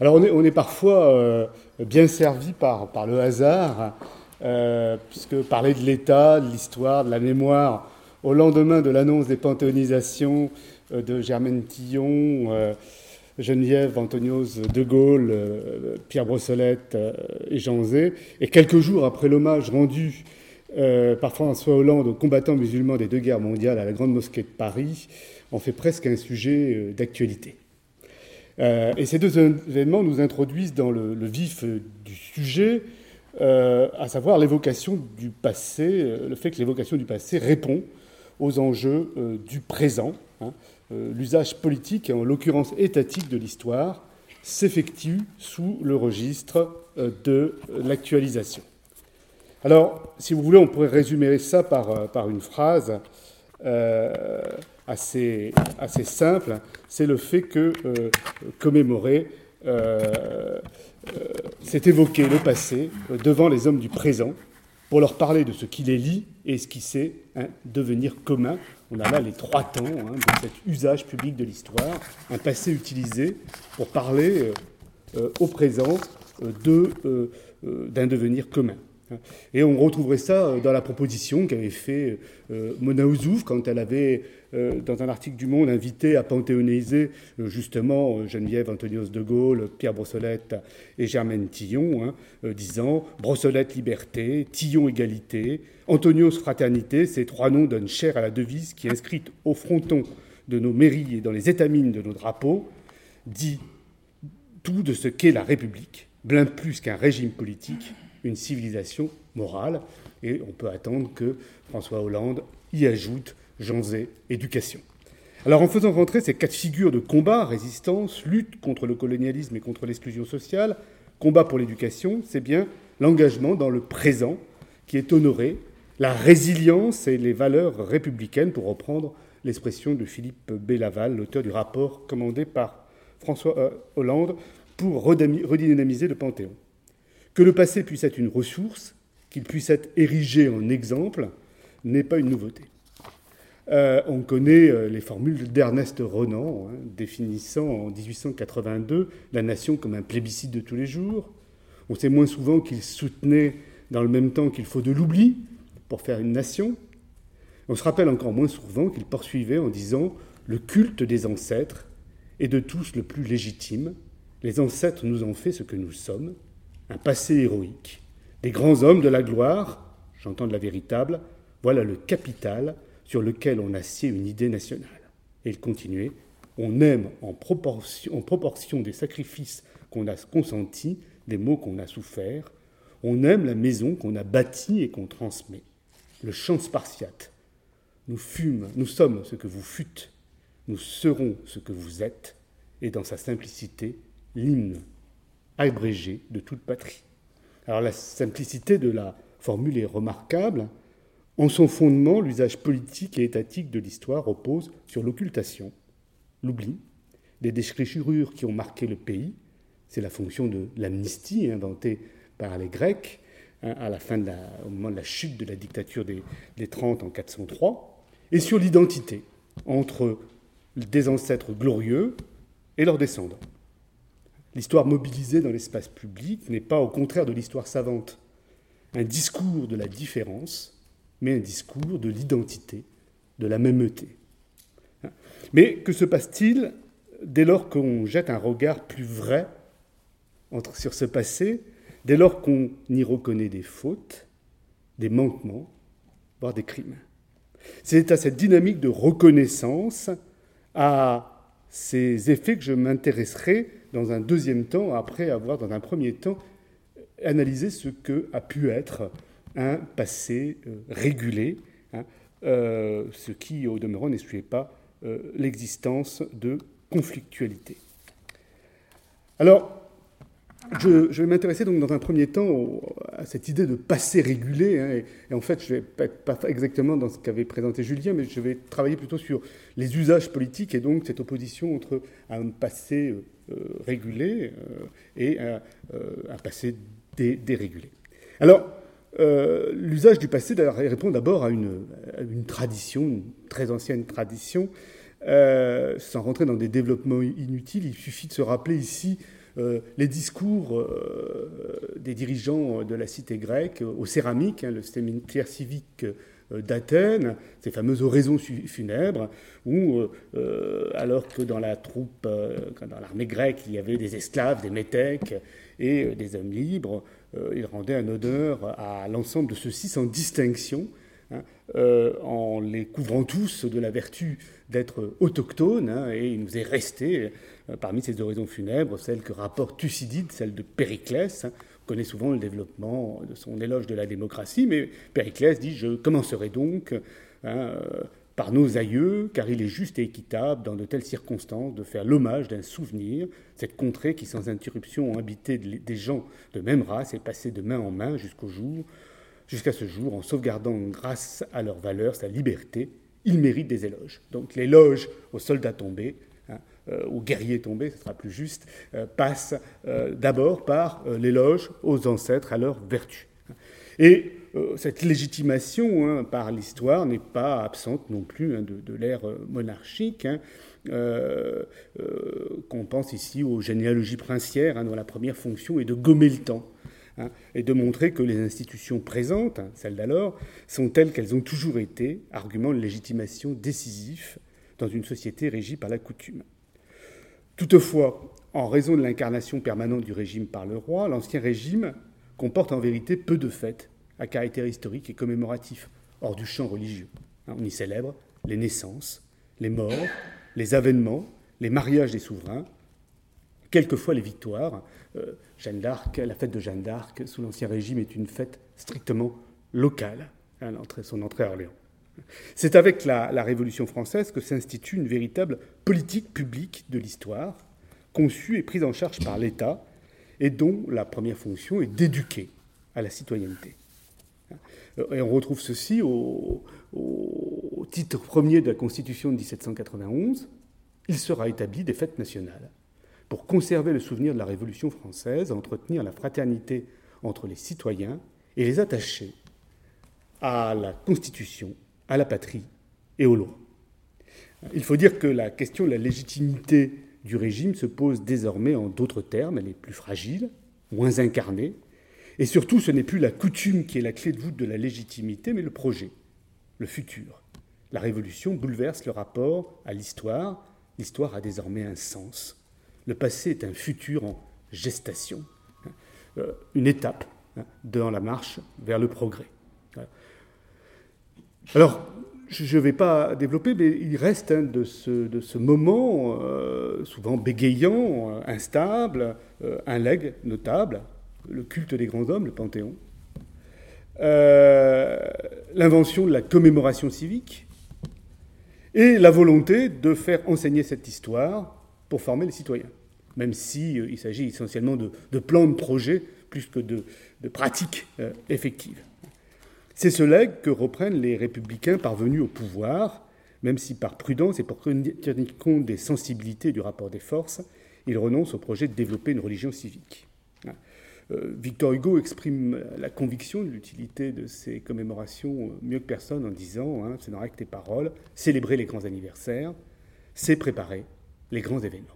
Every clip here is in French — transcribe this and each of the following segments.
Alors on est, parfois euh, bien servi par, par le hasard, euh, puisque parler de l'État, de l'histoire, de la mémoire, au lendemain de l'annonce des panthéonisations euh, de Germaine Tillon, Geneviève Antonios de Gaulle, Pierre Brossolette et Jean Zé, et quelques jours après l'hommage rendu par François Hollande aux combattants musulmans des deux guerres mondiales à la Grande Mosquée de Paris, on fait presque un sujet d'actualité. Euh, et ces deux événements nous introduisent dans le, vif du sujet, euh, à savoir l'évocation du passé, euh, le fait que l'évocation du passé répond aux enjeux du présent. Hein. L'usage politique, en l'occurrence étatique de l'histoire, s'effectue sous le registre de l'actualisation. Alors, si vous voulez, on pourrait résumer ça par, par une phrase assez, simple, c'est le fait que euh, commémorer, euh, euh, c'est évoquer le passé devant les hommes du présent pour leur parler de ce qui les lie et ce qui sait hein, devenir commun. On a là les trois temps hein, de cet usage public de l'histoire, un passé utilisé pour parler au présent d'un devenir commun. Et on retrouverait ça euh, dans la proposition qu'avait fait euh, Mona Ouzouf quand elle avait, euh, dans un article du Monde, invité à panthéoniser justement Geneviève Antonios de Gaulle, Pierre Brossolette et Germaine Tillon, hein, disant Brossolette liberté, Tillon égalité, Antonios fraternité, ces trois noms donnent chair à la devise qui, inscrite au fronton de nos mairies et dans les étamines de nos drapeaux, dit tout de ce qu'est la République, bien plus qu'un régime politique une civilisation morale. Et on peut attendre que François Hollande y ajoute Jean Zé, éducation. Alors en faisant rentrer ces quatre figures de combat, résistance, lutte contre le colonialisme et contre l'exclusion sociale, combat pour l'éducation, c'est bien l'engagement dans le présent qui est honoré, la résilience et les valeurs républicaines, pour reprendre l'expression de Philippe Bélaval, l'auteur du rapport commandé par François euh, Hollande pour redynamiser le Panthéon. Que le passé puisse être une ressource, qu'il puisse être érigé en exemple, n'est pas une nouveauté. Euh, on connaît euh, les formules d'Ernest Renan, hein, définissant en 1882 la nation comme un plébiscite de tous les jours. On sait moins souvent qu'il soutenait dans le même temps qu'il faut de l'oubli pour faire une nation. On se rappelle encore moins souvent qu'il poursuivait en disant le culte des ancêtres est de tous le plus légitime. Les ancêtres nous ont fait ce que nous sommes un passé héroïque. Des grands hommes de la gloire, j'entends de la véritable, voilà le capital sur lequel on assied une idée nationale. Et il continuait, on aime en proportion, des sacrifices qu'on a consentis, des maux qu'on a soufferts, on aime la maison qu'on a bâtie et qu'on transmet. Le chant spartiate. Nous fûmes, nous sommes ce que vous fûtes, nous serons ce que vous êtes, et dans sa simplicité, l'hymne abrégé de toute patrie. Alors la simplicité de la formule est remarquable. En son fondement, l'usage politique et étatique de l'histoire repose sur l'occultation, l'oubli, des déchirures qui ont marqué le pays. C'est la fonction de l'amnistie inventée par les Grecs hein, à la au moment de la chute de la dictature des, des 30 en 403, et sur l'identité entre des ancêtres glorieux et leurs descendants. L'histoire mobilisée dans l'espace public n'est pas au contraire de l'histoire savante, un discours de la différence, mais un discours de l'identité, de la mêmeté. Mais que se passe-t-il dès lors qu'on jette un regard plus vrai sur ce passé, dès lors qu'on y reconnaît des fautes, des manquements, voire des crimes? C'est à cette dynamique de reconnaissance, à ces effets que je m'intéresserai dans un deuxième temps, après avoir, dans un premier temps, analysé ce que a pu être un passé euh, régulé, hein, euh, ce qui, au demeurant, n'excluait pas euh, l'existence de conflictualité. Alors, je, vais m'intéresser donc dans un premier temps à cette idée de passé régulé. Hein, et, en fait, je ne vais pas être exactement dans ce qu'avait présenté Julien, mais je vais travailler plutôt sur les usages politiques et donc cette opposition entre un passé régulé euh, et un, euh, passé dérégulé. Alors, l'usage du passé répond d'abord à une, tradition, une très ancienne tradition. sans rentrer dans des développements inutiles, il suffit de se rappeler ici les discours des dirigeants de la cité grecque aux céramiques, hein, le séminaire civique d'Athènes, ces fameuses oraisons funèbres, où, alors que dans la troupe, dans l'armée grecque, il y avait des esclaves, des métèques et des hommes libres, il rendait un honneur à l'ensemble de ceux-ci sans distinction, Hein, euh, en les couvrant tous de la vertu d'être autochtones, hein, et il nous est resté euh, parmi ces oraisons funèbres celle que rapporte Thucydide, celle de Périclès. Hein. On connaît souvent le développement de son éloge de la démocratie, mais Périclès dit Je commencerai donc euh, par nos aïeux, car il est juste et équitable, dans de telles circonstances, de faire l'hommage d'un souvenir, cette contrée qui, sans interruption, ont habité des gens de même race et passé de main en main jusqu'au jour jusqu'à ce jour, en sauvegardant grâce à leur valeur sa liberté, ils méritent des éloges. Donc l'éloge aux soldats tombés, hein, euh, aux guerriers tombés, ce sera plus juste, euh, passe euh, d'abord par l'éloge aux ancêtres, à leur vertu. Et cette légitimation hein, par l'histoire n'est pas absente non plus hein, de, l'ère monarchique. qu'on pense ici aux généalogies princières, dont la première fonction est de gommer le temps. Hein, et de montrer que les institutions présentes, hein, celles d'alors, sont telles qu'elles ont toujours été, argument de légitimation décisif dans une société régie par la coutume. Toutefois, en raison de l'incarnation permanente du régime par le roi, l'ancien régime comporte en vérité peu de fêtes à caractère historique et commémoratif, hors du champ religieux. Hein, on y célèbre les naissances, les morts, les avènements, les mariages des souverains, quelquefois les victoires, euh, Jeanne d'Arc, la fête de Jeanne d'Arc sous l'Ancien Régime est une fête strictement locale, hein, son entrée à Orléans. C'est avec la, Révolution française que s'institue une véritable politique publique de l'histoire, conçue et prise en charge par l'État, et dont la première fonction est d'éduquer à la citoyenneté. Et on retrouve ceci au, au titre premier de la Constitution de 1791. Il sera établi des fêtes nationales pour conserver le souvenir de la Révolution française, entretenir la fraternité entre les citoyens et les attacher à la Constitution, à la patrie et aux lois. Il faut dire que la question de la légitimité du régime se pose désormais en d'autres termes, elle est plus fragile, moins incarnée, et surtout ce n'est plus la coutume qui est la clé de voûte de la légitimité, mais le projet, le futur. La Révolution bouleverse le rapport à l'histoire, l'histoire a désormais un sens, le passé est un futur en gestation, hein, euh, une étape hein, dans la marche vers le progrès. Alors, je ne vais pas développer, mais il reste hein, de, ce, moment, euh, souvent bégayant, euh, instable, un legs notable, le culte des grands hommes, le Panthéon, l'invention de la commémoration civique, et la volonté de faire enseigner cette histoire pour former les citoyens même s'il euh, s'agit essentiellement de, plans de projet plus que de, pratiques euh, effectives. C'est ce legs que reprennent les républicains parvenus au pouvoir, même si par prudence et pour tenir compte des sensibilités du rapport des forces, ils renoncent au projet de développer une religion civique. Euh, Victor Hugo exprime la conviction de l'utilité de ces commémorations mieux que personne en disant, hein, c'est dans tes paroles, célébrer les grands anniversaires, c'est préparer les grands événements.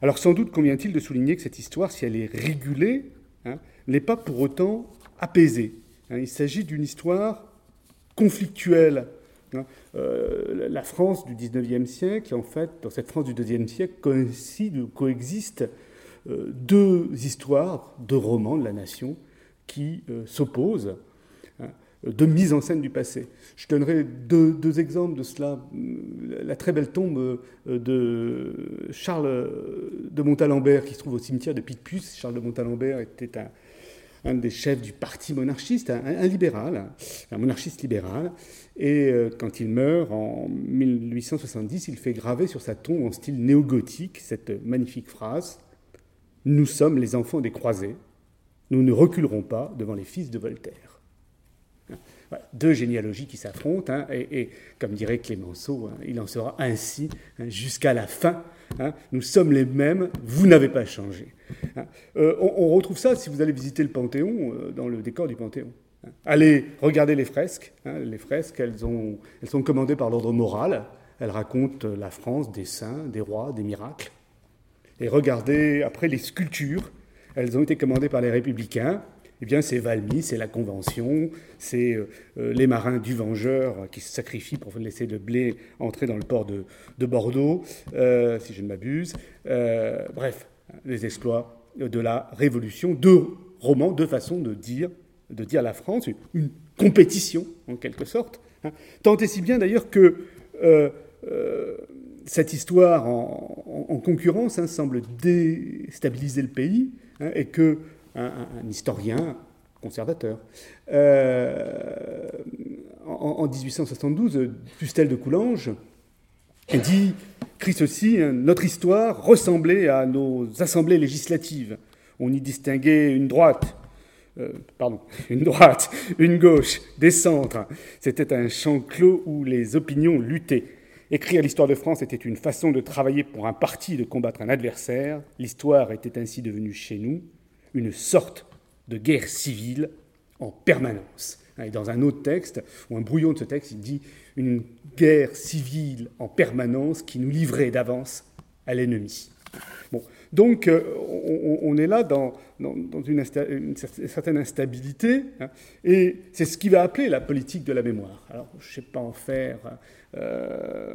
Alors sans doute convient-il de souligner que cette histoire, si elle est régulée, hein, n'est pas pour autant apaisée. Hein. il s'agit d'une histoire conflictuelle. Hein. Euh, la France du XIXe siècle, en fait, dans cette France du XIIe siècle, coïncident, coexistent euh, deux histoires, deux romans de la nation qui euh, s'opposent de mise en scène du passé. Je donnerai deux, exemples de cela. La très belle tombe de Charles de Montalembert qui se trouve au cimetière de Picpus. Charles de Montalembert était un, des chefs du parti monarchiste, un, libéral, un monarchiste libéral. Et euh, quand il meurt en 1870, il fait graver sur sa tombe en style néo-gothique cette magnifique phrase Nous sommes les enfants des croisés, nous ne reculerons pas devant les fils de Voltaire deux généalogies qui s'affrontent, hein, et, comme dirait Clémenceau, hein, il en sera ainsi hein, jusqu'à la fin. nous sommes les mêmes, vous n'avez pas changé. Euh, on, retrouve ça si vous allez visiter le Panthéon, euh, dans le décor du Panthéon. Allez regarder les fresques. les fresques, elles, ont, elles sont commandées par l'ordre moral. Elles racontent la France des saints, des rois, des miracles. Et regardez, après les sculptures, elles ont été commandées par les républicains. Eh bien, c'est Valmy, c'est la Convention, c'est euh, euh, les marins du Vengeur qui se sacrifient pour laisser le blé entrer dans le port de, Bordeaux, euh, si je ne m'abuse. bref, les exploits de la Révolution. Deux romans, deux façons de dire, de dire la France, une compétition en quelque sorte. Hein. Tant et si bien d'ailleurs que cette histoire en, concurrence hein, semble déstabiliser le pays hein, et que un, historien conservateur, euh, en, 1872, Fustel de Coulanges dit, écrit ceci, notre histoire ressemblait à nos assemblées législatives. On y distinguait une droite, euh, pardon, une droite, une gauche, des centres. C'était un champ clos où les opinions luttaient. Écrire l'histoire de France était une façon de travailler pour un parti, de combattre un adversaire. L'histoire était ainsi devenue chez nous une sorte de guerre civile en permanence. Et dans un autre texte, ou un brouillon de ce texte, il dit une guerre civile en permanence qui nous livrait d'avance à l'ennemi. Bon, donc euh, on, est là dans, une, certaine instabilité, hein, et c'est ce qui va appeler la politique de la mémoire. Alors je ne sais pas en faire euh,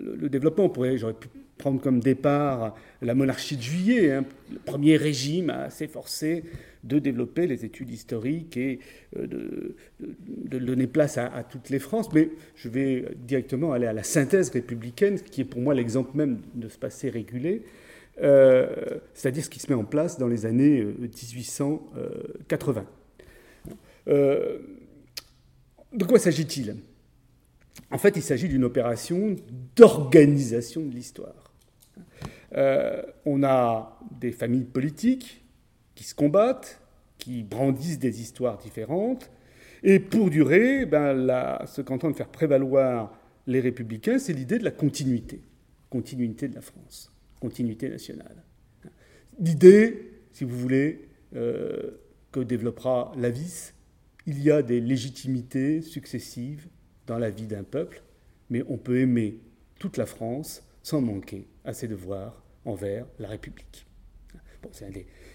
le, développement, on pourrait, j'aurais pu prendre comme départ la monarchie de juillet, hein, le premier régime à s'efforcer de développer les études historiques et euh, de, donner place à, toutes les France. Mais je vais directement aller à la synthèse républicaine, qui est pour moi l'exemple même de ce passé régulé, euh, c'est-à-dire ce qui se met en place dans les années 1880. de quoi s'agit-il? En fait, il s'agit d'une opération d'organisation de l'histoire. Euh, on a des familles politiques qui se combattent, qui brandissent des histoires différentes, et pour durer, ben, ce qu'entendent faire prévaloir les républicains, c'est l'idée de la continuité, continuité de la France, continuité nationale. L'idée, si vous voulez, euh, que développera Lavis, il y a des légitimités successives dans la vie d'un peuple, mais on peut aimer toute la France sans manquer à ses devoirs envers la République. Bon,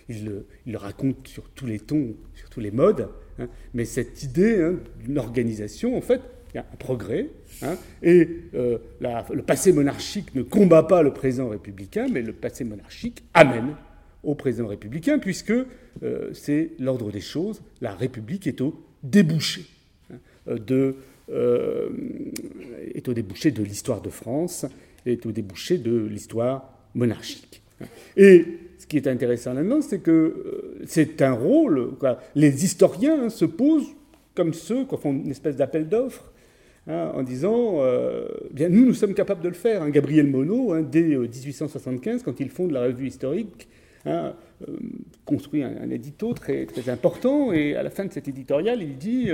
il, le, raconte sur tous les tons, sur tous les modes, hein, mais cette idée hein, d'une organisation, en fait, il y a un progrès, hein, et euh, le passé monarchique ne combat pas le présent républicain, mais le passé monarchique amène au présent républicain, puisque euh, c'est l'ordre des choses, la République est au débouché de euh, est au débouché de l'histoire de France, est au débouché de l'histoire monarchique. Et ce qui est intéressant là-dedans, c'est que euh, c'est un rôle. Les historiens se posent comme ceux qui font une espèce d'appel d'offres. Hein, en disant, euh, bien nous, nous sommes capables de le faire. Hein. Gabriel Monod, hein, dès 1875, quand il fonde la revue historique, construit un, édito très, très important, et à la fin de cet éditorial, il dit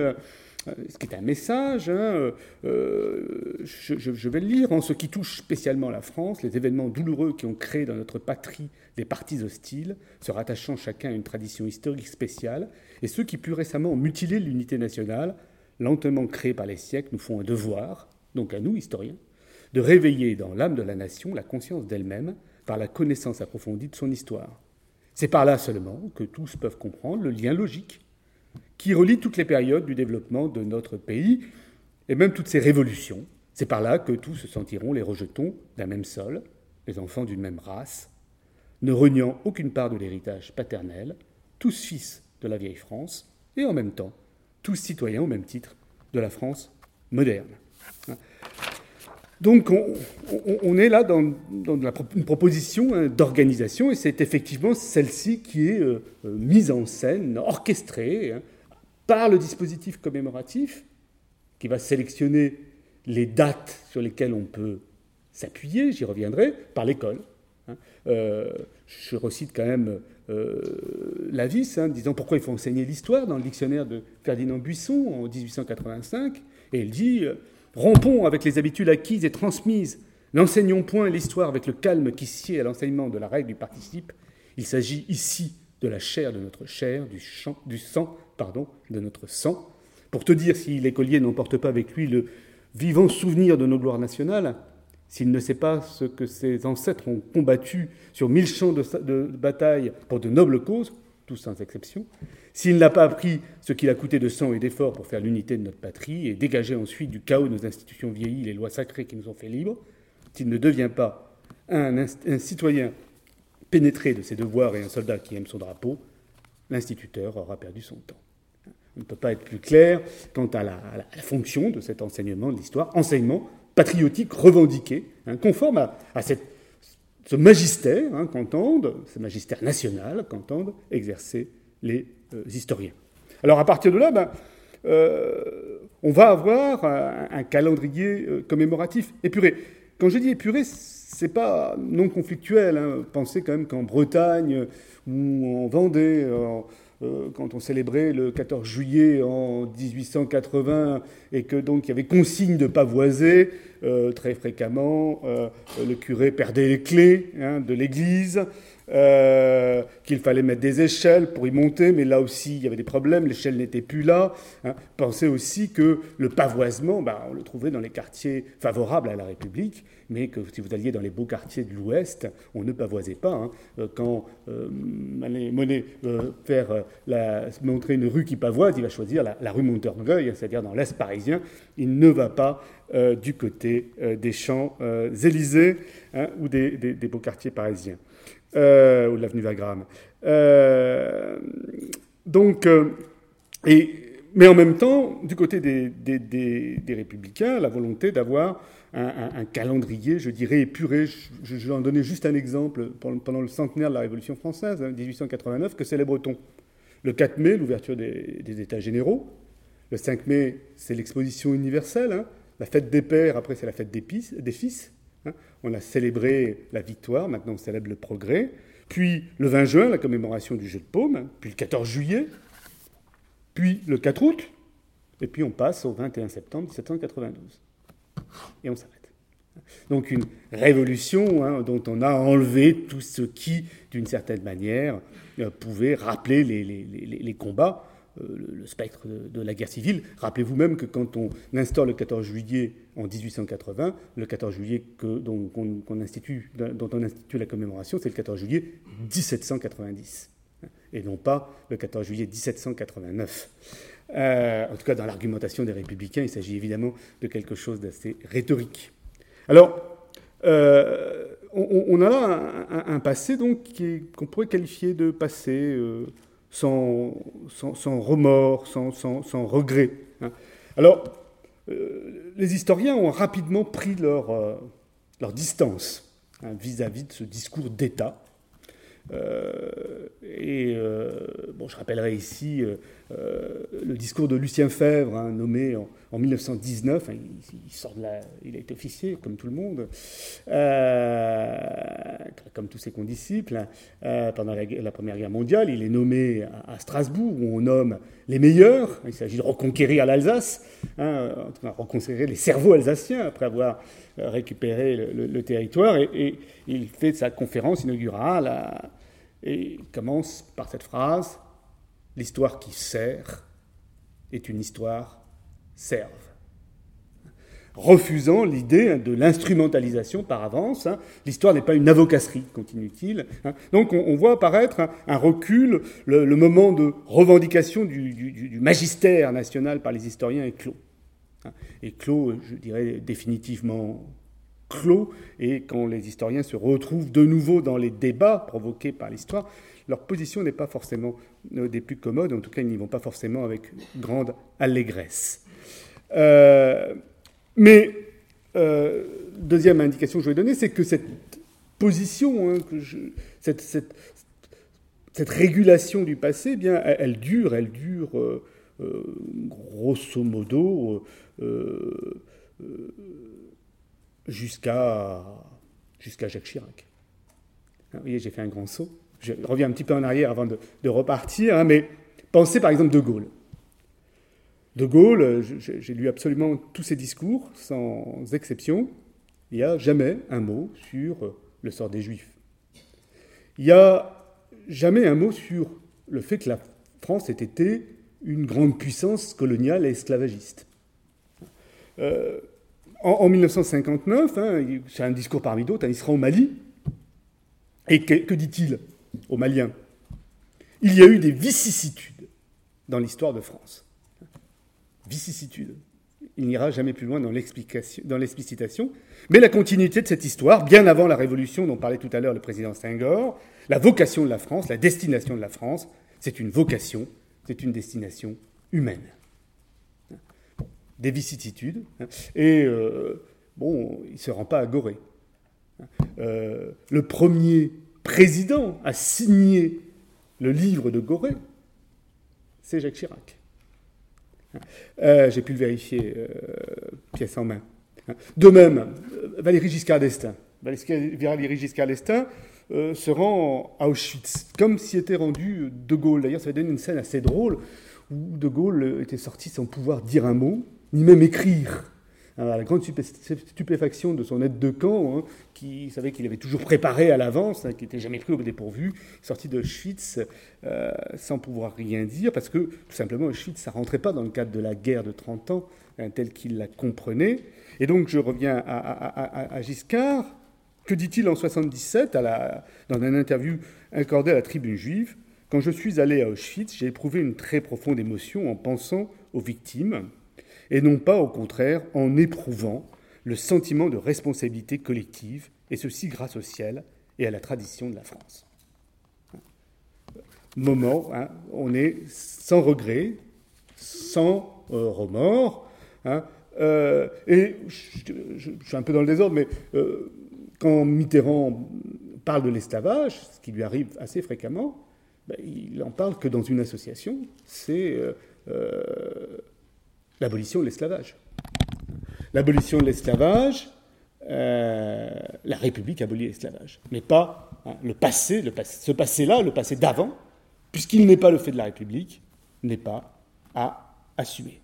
ce qui est un message, hein, euh, euh, je, vais le lire, en ce qui touche spécialement la France, les événements douloureux qui ont créé dans notre patrie des partis hostiles, se rattachant chacun à une tradition historique spéciale, et ceux qui plus récemment ont mutilé l'unité nationale, lentement créée par les siècles, nous font un devoir, donc à nous, historiens, de réveiller dans l'âme de la nation la conscience d'elle-même par la connaissance approfondie de son histoire. C'est par là seulement que tous peuvent comprendre le lien logique qui relie toutes les périodes du développement de notre pays et même toutes ces révolutions. C'est par là que tous se sentiront les rejetons d'un même sol, les enfants d'une même race, ne reniant aucune part de l'héritage paternel, tous fils de la vieille France, et en même temps, tous citoyens au même titre de la France moderne. Donc on, est là dans, une proposition hein, d'organisation, et c'est effectivement celle-ci qui est euh, euh, mise en scène, orchestrée, hein, par le dispositif commémoratif, qui va sélectionner les dates sur lesquelles on peut s'appuyer, j'y reviendrai, par l'école. Hein. Euh, je recite quand même euh, Lavis, disant pourquoi il faut enseigner l'histoire dans le dictionnaire de Ferdinand Buisson en 1885, et il dit Rompons avec les habitudes acquises et transmises, n'enseignons point l'histoire avec le calme qui sied à l'enseignement de la règle du participe. Il s'agit ici de la chair de notre chair, du, sang pardon, de notre sang. Pour te dire si l'écolier n'emporte pas avec lui le vivant souvenir de nos gloires nationales, s'il ne sait pas ce que ses ancêtres ont combattu sur mille champs de, bataille pour de nobles causes, tous sans exception, s'il n'a pas appris ce qu'il a coûté de sang et d'efforts pour faire l'unité de notre patrie et dégager ensuite du chaos nos institutions vieillies, les lois sacrées qui nous ont fait libres, s'il ne devient pas un, citoyen pénétré de ses devoirs et un soldat qui aime son drapeau, l'instituteur aura perdu son temps. On ne peut pas être plus clair quant à la, la fonction de cet enseignement de l'histoire, enseignement patriotique revendiqué, hein, conforme à, cette, ce magistère hein, qu'entendent, ce magistère national qu'entendent exercer les euh, historiens. Alors à partir de là, ben, euh, on va avoir un, calendrier euh, commémoratif épuré. Quand je dis épuré, c'est pas non conflictuel. Hein. Pensez quand même qu'en Bretagne ou en Vendée, quand on célébrait le 14 juillet en 1880 et que donc il y avait consigne de pavoiser, euh, très fréquemment, euh, le curé perdait les clés hein, de l'église. Euh, qu'il fallait mettre des échelles pour y monter, mais là aussi il y avait des problèmes, l'échelle n'était plus là. Hein. Pensez aussi que le pavoisement, bah, on le trouvait dans les quartiers favorables à la République, mais que si vous alliez dans les beaux quartiers de l'Ouest, on ne pavoisait pas. Hein. Euh, quand euh, Monet veut faire la, montrer une rue qui pavoise, il va choisir la, rue Montorgueil, c'est-à-dire dans l'Est parisien. Il ne va pas du côté des champs Élysées hein, ou des beaux quartiers parisiens. Euh, ou l'avenue Wagram. Euh, donc, euh, mais en même temps, du côté des, républicains, la volonté d'avoir un, calendrier, je dirais, épuré. Je, vais en donner juste un exemple pendant le centenaire de la Révolution française, 1889, hein, que c'est les Bretons. Le 4 mai, l'ouverture des, États généraux. Le 5 mai, c'est l'exposition universelle. Hein. La fête des pères, après, c'est la fête des, des fils. Hein. On a célébré la victoire, maintenant on célèbre le progrès. Puis le 20 juin, la commémoration du jeu de paume. Puis le 14 juillet. Puis le 4 août. Et puis on passe au 21 septembre 1792. Et on s'arrête. Donc une révolution hein, dont on a enlevé tout ce qui, d'une certaine manière, euh, pouvait rappeler les combats le, spectre de, la guerre civile. Rappelez-vous même que quand on instaure le 14 juillet en 1880, le 14 juillet que, dont, on institue, dont on institue la commémoration, c'est le 14 juillet 1790, et non pas le 14 juillet 1789. Euh, en tout cas, dans l'argumentation des républicains, il s'agit évidemment de quelque chose d'assez rhétorique. Alors, euh, on, a là un, passé donc qu'on pourrait qualifier de passé sans, remords, sans, sans regret. Hein. Alors, euh, les historiens ont rapidement pris leur, euh, distance hein, vis-à-vis de ce discours d'État. Euh, et bon, je rappellerai ici le discours de Lucien Fèvre, hein, nommé en, en 1919, il, sort de la, il été officier comme tout le monde, euh, comme tous ses condisciples. Euh, pendant la, Première Guerre mondiale, il est nommé à, Strasbourg où on nomme les meilleurs. Il s'agit de reconquérir l'Alsace, hein, reconquérir les cerveaux alsaciens après avoir euh, récupéré le, territoire. Et, il fait sa conférence inaugurale et commence par cette phrase L'histoire qui sert est une histoire servent. Refusant l'idée de l'instrumentalisation par avance. Hein. L'histoire n'est pas une avocasserie, continue-t-il. Hein. Donc on, voit apparaître un, recul, le, moment de revendication du, magistère national par les historiens est clos. Hein. Et clos, je dirais définitivement clos, et quand les historiens se retrouvent de nouveau dans les débats provoqués par l'histoire, leur position n'est pas forcément euh, des plus commodes, en tout cas ils n'y vont pas forcément avec grande allégresse. Euh, mais, euh, deuxième indication que je vais donner, c'est que cette position, hein, cette, régulation du passé, eh bien, elle, dure, elle dure grosso modo jusqu'à jusqu'à Jacques Chirac. Vous voyez, j'ai fait un grand saut. Je reviens un petit peu en arrière avant de, repartir, hein, mais pensez par exemple de Gaulle. De Gaulle, j'ai lu absolument tous ses discours, sans exception. Il n'y a jamais un mot sur le sort des Juifs. Il n'y a jamais un mot sur le fait que la France ait été une grande puissance coloniale et esclavagiste. Euh, en, 1959, hein, c'est un discours parmi d'autres, hein, il sera au Mali. Et que, dit-il? Aux Maliens Il y a eu des vicissitudes dans l'histoire de France. Vicissitudes. Il n'ira jamais plus loin dans l'explicitation. Mais la continuité de cette histoire, bien avant la révolution dont parlait tout à l'heure le président Senghor, la vocation de la France, la destination de la France, c'est une vocation, c'est une destination humaine des vicissitudes. Hein. Et euh, bon, il ne se rend pas à Gorée. Euh, le premier président à signer le livre de Gorée, c'est Jacques Chirac. Euh, j'ai pu le vérifier pièce en main. De même, Valéry Giscard d'Estaing. Valéry Giscard d'Estaing se rend à Auschwitz, comme s'y était rendu De Gaulle. D'ailleurs, ça donne une scène assez drôle où De Gaulle était sorti sans pouvoir dire un mot ni même écrire. La grande stupéfaction de son aide de camp, hein, qui savait qu'il avait toujours préparé à l'avance, hein, qui n'était jamais pris au dépourvu, sorti de Auschwitz euh, sans pouvoir rien dire, parce que tout simplement Auschwitz, ça rentrait pas dans le cadre de la guerre de 30 ans, hein, tel qu'il la comprenait. Et donc je reviens à, Giscard. Que dit-il en 77 à la, dans une interview accordée à la tribune juive? Quand je suis allé à Auschwitz, j'ai éprouvé une très profonde émotion en pensant aux victimes et non pas au contraire en éprouvant le sentiment de responsabilité collective, et ceci grâce au ciel et à la tradition de la France. Moment, hein, on est sans regret, sans euh, remords, hein, euh, et je, suis un peu dans le désordre, mais euh, quand Mitterrand parle de l'esclavage, ce qui lui arrive assez fréquemment, ben, il en parle que dans une association, c'est l'abolition de l'esclavage. L'abolition de l'esclavage, euh, la République abolit l'esclavage, mais pas hein, le, passé, ce passé-là, le passé d'avant, puisqu'il n'est pas le fait de la République, n'est pas à assumer.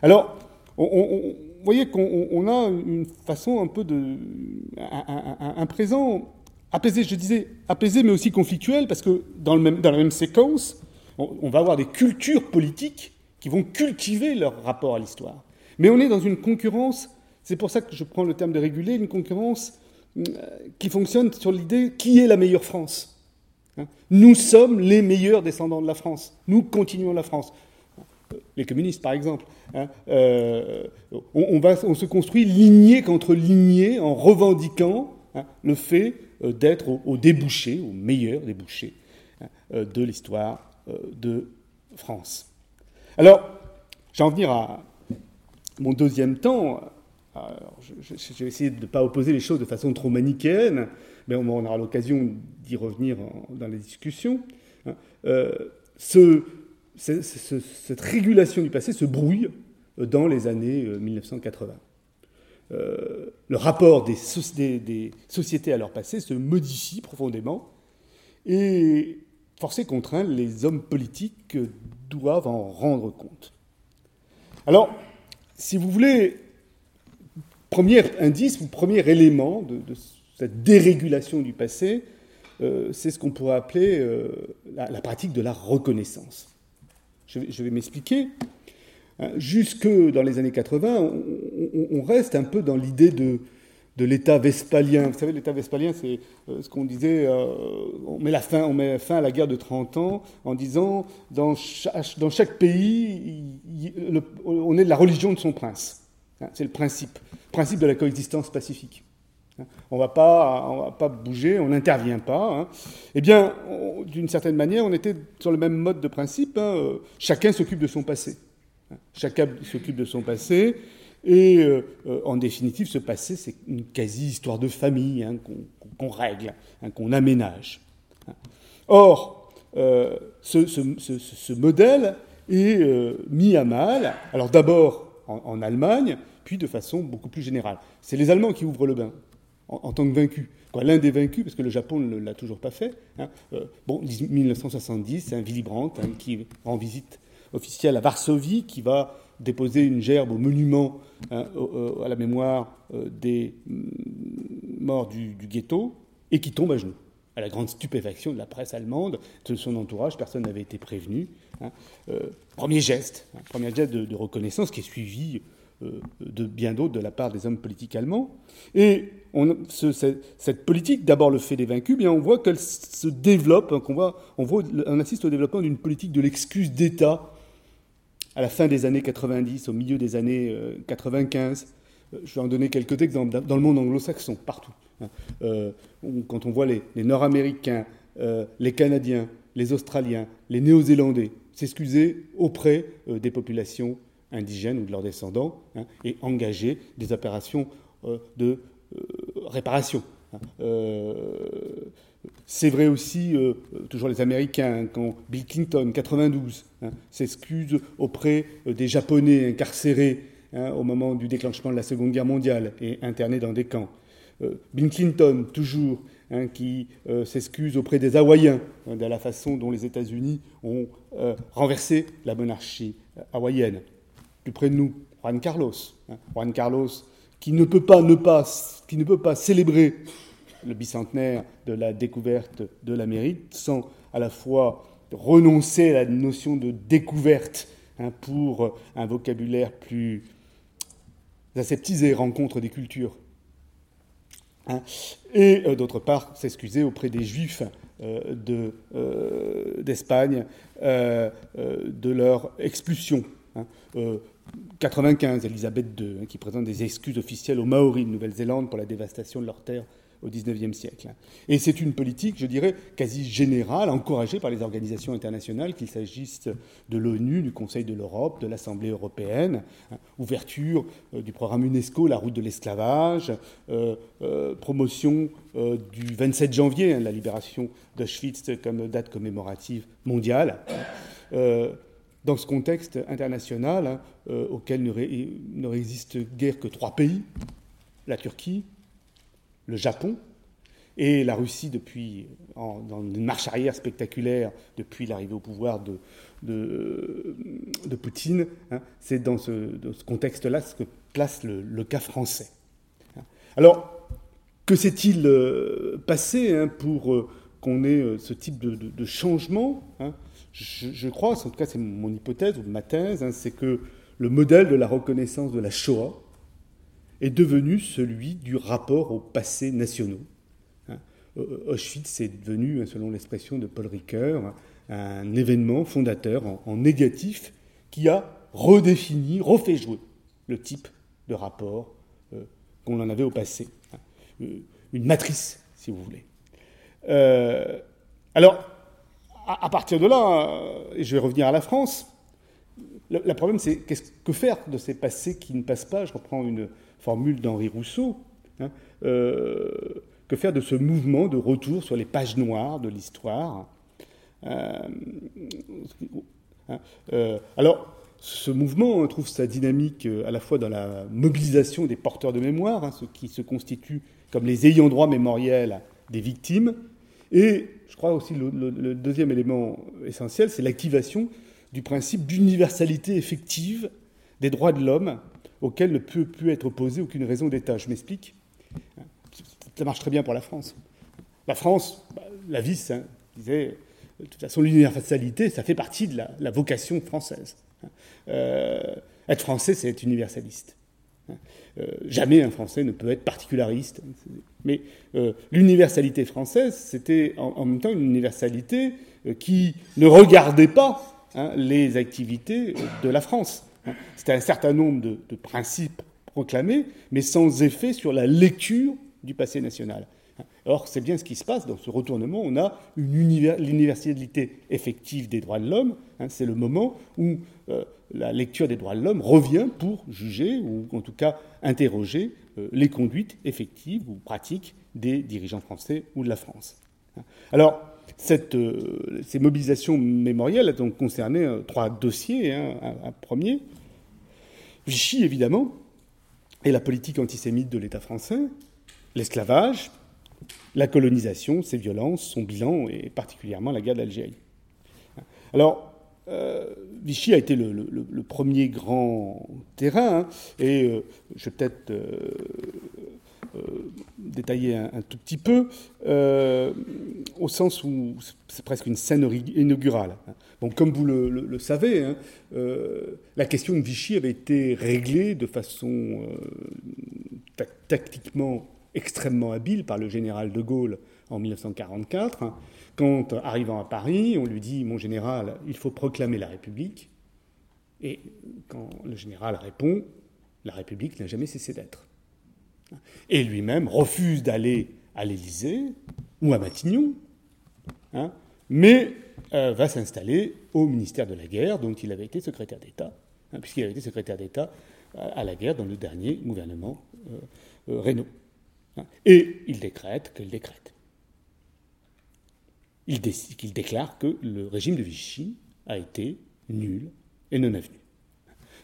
Alors, vous voyez qu'on a une façon un peu de. un, présent apaisé, je disais, apaisé mais aussi conflictuel, parce que dans la même séquence, on va avoir des cultures politiques qui vont cultiver leur rapport à l'histoire. Mais on est dans une concurrence, c'est pour ça que je prends le terme de réguler, une concurrence euh, qui fonctionne sur l'idée qui est la meilleure France. Hein nous sommes les meilleurs descendants de la France. Nous continuons la France. Les communistes, par exemple. Hein, euh, on, va, on, se construit lignée contre lignée en revendiquant hein, le fait euh, d'être au, au, débouché, au meilleur débouché de l'histoire de France. Alors, j'en venir à mon deuxième temps. je, vais essayer de ne pas opposer les choses de façon trop manichéenne, mais on, aura l'occasion d'y revenir dans les discussions. Hein. Euh, cette régulation du passé se brouille dans les années 1980. Euh, euh, le rapport des, des, sociétés à leur passé se modifie profondément et forcé contraint, les hommes politiques doivent en rendre compte. Alors, si vous voulez, premier indice ou premier élément de, cette dérégulation du passé, euh, c'est ce qu'on pourrait appeler euh, la, pratique de la reconnaissance. Je vais, m'expliquer. Hein, jusque dans les années 80, on reste un peu dans l'idée de, de l'État vespalien. Vous savez, l'État vespalien, c'est euh, ce qu'on disait, euh, on, met la fin, on met fin à la guerre de 30 ans en disant, dans chaque, pays, on est de la religion de son prince. Hein, c'est le principe, principe de la coexistence pacifique. Hein, on ne va pas bouger, on n'intervient pas. Hein. Eh bien, d'une certaine manière, on était sur le même mode de principe. Euh, chacun s'occupe de son passé. Chacun s'occupe de son passé. Et euh, euh, en définitive, ce passé, c'est une quasi-histoire de famille hein, qu'on règle, hein, qu'on aménage. Or, euh, ce, modèle est mis à mal, alors d'abord en, Allemagne, puis de façon beaucoup plus générale. C'est les Allemands qui ouvrent le bain en, tant que vaincus. L'un des vaincus, parce que le Japon ne l'a toujours pas fait. Hein, bon, 1970, c'est un Willy Brandt qui rend visite officielle à Varsovie, qui va déposer une gerbe au monument hein, à la mémoire euh, des morts du, ghetto, et qui tombe à genoux, à la grande stupéfaction de la presse allemande, de son entourage, personne n'avait été prévenu. Hein. Euh, premier geste, hein, premier geste de, reconnaissance qui est suivi de bien d'autres de la part des hommes politiques allemands. Et cette politique, d'abord le fait des vaincus, bien on voit qu'elle se développe, qu'on on, voit, on assiste au développement d'une politique de l'excuse d'État à la fin des années 90, au milieu des années 95. Je vais en donner quelques exemples dans le monde anglo-saxon, partout. Hein. quand on voit les, Nord-Américains, les Canadiens, les Australiens, les Néo-Zélandais s'excuser auprès euh, des populations indigènes ou de leurs descendants hein, et engager des opérations euh, de euh, réparation. Hein. C'est vrai aussi, toujours les Américains, quand Bill Clinton, 92, hein, s'excuse auprès des Japonais incarcérés au moment du déclenchement de la Seconde Guerre mondiale et internés dans des camps. Bill Clinton, toujours, Hein, qui euh, s'excuse auprès des Hawaïens hein, de la façon dont les États-Unis ont euh, renversé la monarchie euh, hawaïenne. Plus près de nous, Juan Carlos. Hein, Juan Carlos qui ne peut pas célébrer le bicentenaire de la découverte de l'Amérique sans à la fois renoncer à la notion de découverte pour un vocabulaire plus aseptisé, rencontre des cultures Hein. et euh, d'autre part s'excuser auprès des Juifs euh, d'Espagne euh, de leur expulsion. 95, hein. Elisabeth II, hein, qui présente des excuses officielles aux Maoris de Nouvelle-Zélande pour la dévastation de leurs terres au XIXe siècle. Et c'est une politique, je dirais, quasi générale, encouragée par les organisations internationales, qu'il s'agisse de l'ONU, du Conseil de l'Europe, de l'Assemblée européenne, hein, ouverture euh, du programme UNESCO, la route de l'esclavage, euh, euh, promotion du 27 janvier, hein, la libération d'Auschwitz comme date commémorative mondiale. dans ce contexte international hein, auquel ne résiste guère que trois pays, la Turquie, le Japon et la Russie depuis, dans une marche arrière spectaculaire depuis l'arrivée au pouvoir de, de, Poutine. Hein, c'est dans ce, contexte-là ce que place le, cas français. Alors, que s'est-il euh, passé hein, pour euh, qu'on ait euh, ce type de, changement hein? Je, je, crois, en tout cas c'est mon hypothèse ou ma thèse, c'est que le modèle de la reconnaissance de la Shoah, est devenu celui du rapport aux passés nationaux. Hein. Auschwitz est devenu, selon l'expression de Paul Ricoeur, un événement fondateur en, négatif qui a redéfini, refait jouer le type de rapport euh, qu'on en avait au passé. Hein. Euh, une matrice, si vous voulez. Euh, alors, à, partir de là, et je vais revenir à la France, le, problème c'est qu'est-ce que faire de ces passés qui ne passent pas? Je reprends une, formule d'Henri Rousseau, hein, euh, que faire de ce mouvement de retour sur les pages noires de l'histoire euh, hein, euh, Alors, ce mouvement trouve sa dynamique à la fois dans la mobilisation des porteurs de mémoire, hein, ceux qui se constituent comme les ayants droit mémoriels des victimes, et je crois aussi le deuxième élément essentiel, c'est l'activation du principe d'universalité effective des droits de l'homme auquel ne peut plus être opposée aucune raison d'État. Je m'explique. Ça marche très bien pour la France. La France, bah, la vis hein, disait, de toute façon, l'universalité, ça fait partie de la, vocation française. Euh, être français, c'est être universaliste. Euh, jamais un Français ne peut être particulariste. Mais euh, l'universalité française, c'était en, même temps une universalité qui ne regardait pas hein, les activités de la France. C'était un certain nombre de, principes proclamés, mais sans effet sur la lecture du passé national. Or, c'est bien ce qui se passe dans ce retournement. On a l'universalité effective des droits de l'homme. Hein, c'est le moment où euh, la lecture des droits de l'homme revient pour juger, ou en tout cas interroger, euh, les conduites effectives ou pratiques des dirigeants français ou de la France. Alors, cette, euh, ces mobilisations mémorielles ont concerné trois dossiers. Hein, un, premier, Vichy, évidemment, et la politique antisémite de l'État français, l'esclavage, la colonisation, ses violences, son bilan, et particulièrement la guerre d'Algérie. Alors, euh, Vichy a été le, premier grand terrain, hein, et euh, je vais peut-être euh, détailler un, tout petit peu, au sens où c'est presque une scène inaugurale. Bon, comme vous le, savez, hein, la question de Vichy avait été réglée de façon tactiquement extrêmement habile par le général de Gaulle en 1944, quand, arrivant à Paris, on lui dit Mon général, il faut proclamer la République. Et quand le général répond La République n'a jamais cessé d'être. Et lui-même refuse d'aller à l'Élysée ou à Matignon, hein, mais euh, va s'installer au ministère de la Guerre, dont il avait été secrétaire d'État, hein, puisqu'il avait été secrétaire d'État à la guerre dans le dernier gouvernement euh, euh Renault. Hein. Et il décrète qu'il décrète il déclare que le régime de Vichy a été nul et non avenu.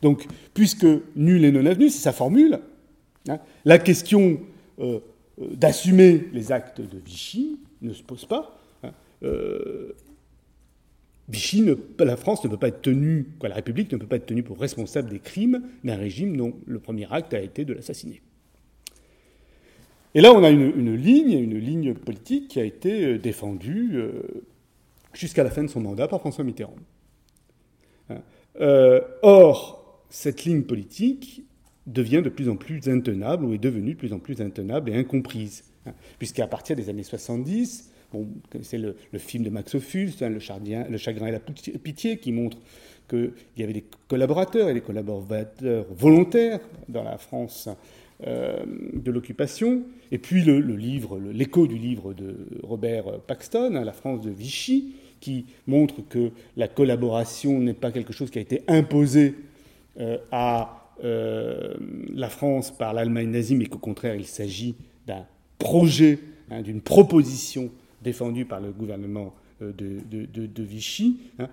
Donc, puisque nul et non avenu, c'est sa formule, la question euh, euh, d'assumer les actes de Vichy ne se pose pas. Hein. Euh, Vichy, la France ne peut pas être tenue, la République ne peut pas être tenue pour responsable des crimes d'un régime dont le premier acte a été de l'assassiner. Et là, on a une, ligne, une ligne politique qui a été défendue jusqu'à la fin de son mandat par François Mitterrand. Hein. Or, cette ligne politique devient de plus en plus intenable, ou est devenue de plus en plus intenable et incomprise. Hein. Puisqu'à partir des années 70, bon, c'est le, film de Max Ophuls, hein, le, chagrin et la pitié, qui montre qu'il y avait des collaborateurs et des collaborateurs volontaires dans la France euh, de l'occupation, et puis le, livre, l'écho du livre de Robert Paxton, hein, La France de Vichy, qui montre que la collaboration n'est pas quelque chose qui a été imposé euh, à euh, la France par l'Allemagne nazie, mais qu'au contraire il s'agit d'un projet, hein, d'une proposition défendue par le gouvernement de, Vichy. Hein.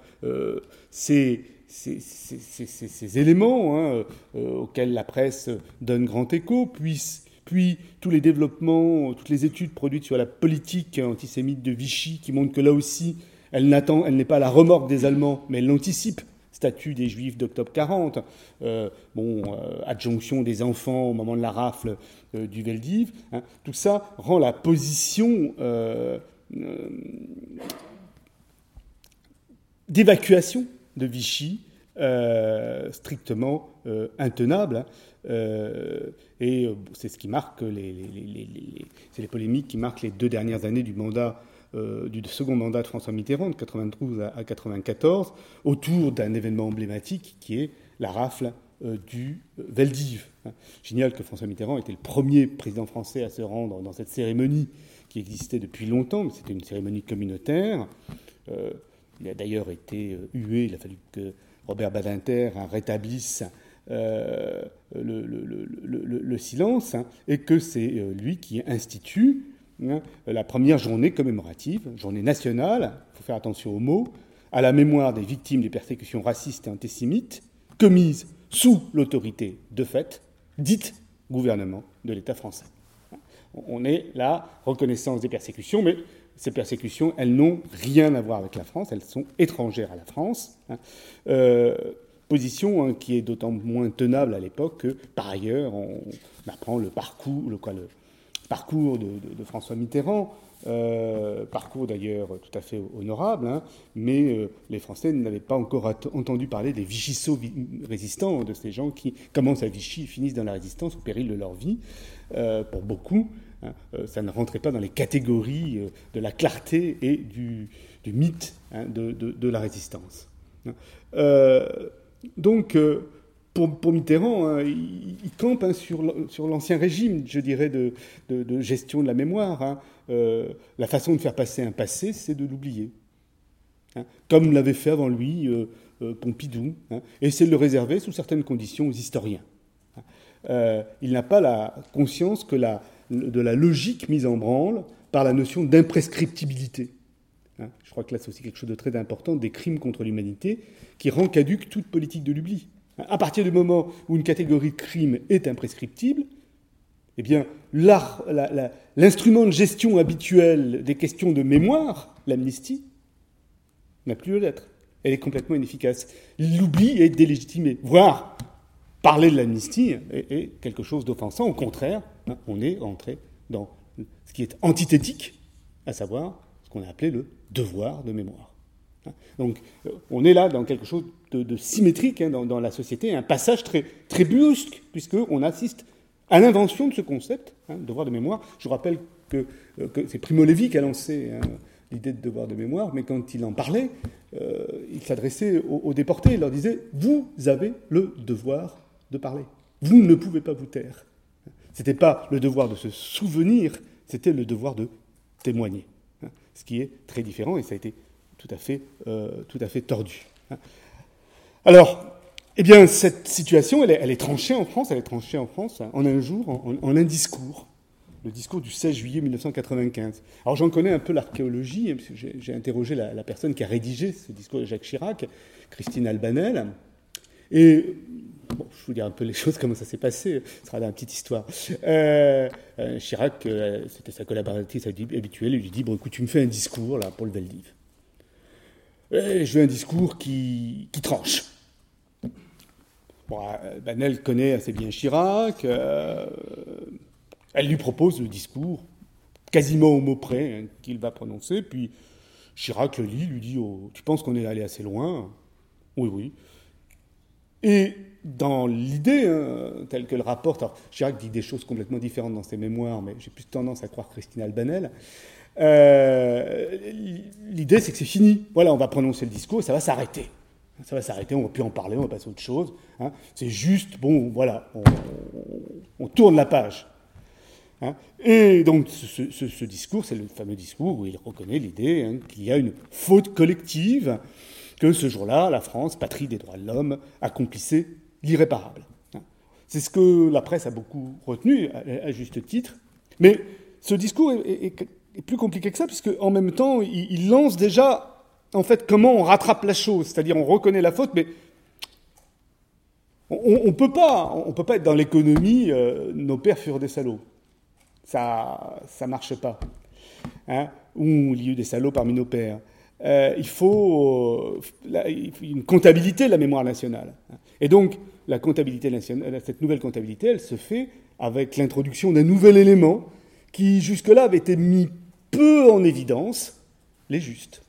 c'est ces, éléments hein, euh, auxquels la presse donne grand écho, puis, puis tous les développements, toutes les études produites sur la politique antisémite de Vichy, qui montrent que là aussi, elle n'est pas la remorque des Allemands, mais elle l'anticipe. Statut des Juifs d'octobre 40, euh, euh, adjonction des enfants au moment de la rafle du Veldiv, hein. tout ça rend la position d'évacuation de Vichy, euh, strictement euh, intenable. Hein. Euh, et c'est ce qui marque les polémiques qui marquent les deux dernières années du mandat du second mandat de François Mitterrand, de 92 à, 94, autour d'un événement emblématique qui est la rafle du Veldiv. Hein. Génial que François Mitterrand était le premier président français à se rendre dans cette cérémonie qui existait depuis longtemps, mais c'était une cérémonie communautaire. Il a d'ailleurs été euh, hué, il a fallu que Robert Badinter rétablisse euh, le, silence, hein, et que c'est euh, lui qui institue hein, la première journée commémorative, journée nationale, il faut faire attention aux mots, à la mémoire des victimes des persécutions racistes et antisémites commises sous l'autorité de fait, dite gouvernement de l'État français. On est là, reconnaissance des persécutions, mais ces persécutions, elles n'ont rien à voir avec la France, elles sont étrangères à la France. Hein. Euh, position hein, qui est d'autant moins tenable à l'époque que, par ailleurs, on, apprend le parcours, le, quoi, le parcours de, François Mitterrand, euh, parcours d'ailleurs tout à fait honorable, hein, mais euh, les Français n'avaient pas encore entendu parler des Vichyssaux résistants, de ces gens qui commencent à Vichy et finissent dans la résistance au péril de leur vie, pour beaucoup. Hein, euh, ça ne rentrait pas dans les catégories euh, de la clarté et du, mythe hein, de, la résistance. Euh, donc, pour, Mitterrand, il, campe sur l'ancien régime, je dirais, de, gestion de la mémoire. la façon de faire passer un passé, c'est de l'oublier. Comme l'avait fait avant lui Pompidou, et c'est de le réserver sous certaines conditions aux historiens. il n'a pas la conscience que de la logique mise en branle par la notion d'imprescriptibilité. Hein, je crois que là, c'est aussi quelque chose de très important, des crimes contre l'humanité, qui rend caduque toute politique de l'oubli. À partir du moment où une catégorie de crime est imprescriptible, eh bien, l'instrument de gestion habituel des questions de mémoire, l'amnistie, n'a plus lieu d'être. Elle est complètement inefficace. L'oubli est délégitimé. Voire, parler de l'amnistie est quelque chose d'offensant. Au contraire, Hein, on est entré dans ce qui est antithétique, à savoir ce qu'on a appelé le devoir de mémoire. Hein, donc euh, on est là dans quelque chose de, symétrique hein, dans, la société, un passage très, très brusque, puisqu'on assiste à l'invention de ce concept, devoir de mémoire. Je rappelle que, euh, c'est Primo Levi qui a lancé l'idée de devoir de mémoire, mais quand il en parlait, euh, il s'adressait aux, déportés, il leur disait, vous avez le devoir de parler. Vous ne pouvez pas vous taire. Ce n'était pas le devoir de se souvenir, c'était le devoir de témoigner. Hein, ce qui est très différent et ça a été tout à fait, euh, tout à fait. Hein. Alors, eh bien, cette situation, elle est, tranchée en France, elle est tranchée en France en un jour, en un discours le discours du 16 juillet 1995. Alors j'en connais un peu l'archéologie, hein, j'ai interrogé la, personne qui a rédigé ce discours de Jacques Chirac, Christine Albanel, et bon, je vous dire un peu les choses, comment ça s'est passé, ce sera une petite histoire. Euh, euh, Chirac, euh, c'était sa collaboratrice habituelle, il lui dit, bon écoute, tu me fais un discours là pour le Veldiv. je veux un discours qui, tranche. Bon, Banel connaît assez bien Chirac. Elle lui propose le discours, quasiment au mot près, hein, qu'il va prononcer, puis Chirac le lit, lui dit oh, Tu penses qu'on est allé assez loin? Oui, oui. Et dans l'idée, hein, telle que le rapporte, Chirac dit des choses complètement différentes dans ses mémoires, mais j'ai plus tendance à croire Christine Albanel. Euh, l'idée, c'est que c'est fini. Voilà, on va prononcer le discours ça va s'arrêter. Ça va s'arrêter, on va plus en parler, on va passer à autre chose. Hein. C'est juste, bon, voilà, on tourne la page. Hein. et donc ce, discours, c'est le fameux discours où il reconnaît l'idée hein, qu'il y a une faute collective, que ce jour-là, la France, patrie des droits de l'homme, accomplissait l'irréparable. C'est ce que la presse a beaucoup retenu, à, juste titre. Mais ce discours est, plus compliqué que ça, puisque en même temps, il, lance déjà, en fait, comment on rattrape la chose. C'est-à-dire, on reconnaît la faute, mais on ne peut, pas, on peut pas être dans l'économie, euh, nos pères furent des salauds ça ne marche pas. Hein Ou il y a eu des salauds parmi nos pères. Euh, il faut une comptabilité de la mémoire nationale. Et donc, la comptabilité nationale, cette nouvelle comptabilité, elle se fait avec l'introduction d'un nouvel élément qui, jusque-là, avait été mis peu en évidence, les justes.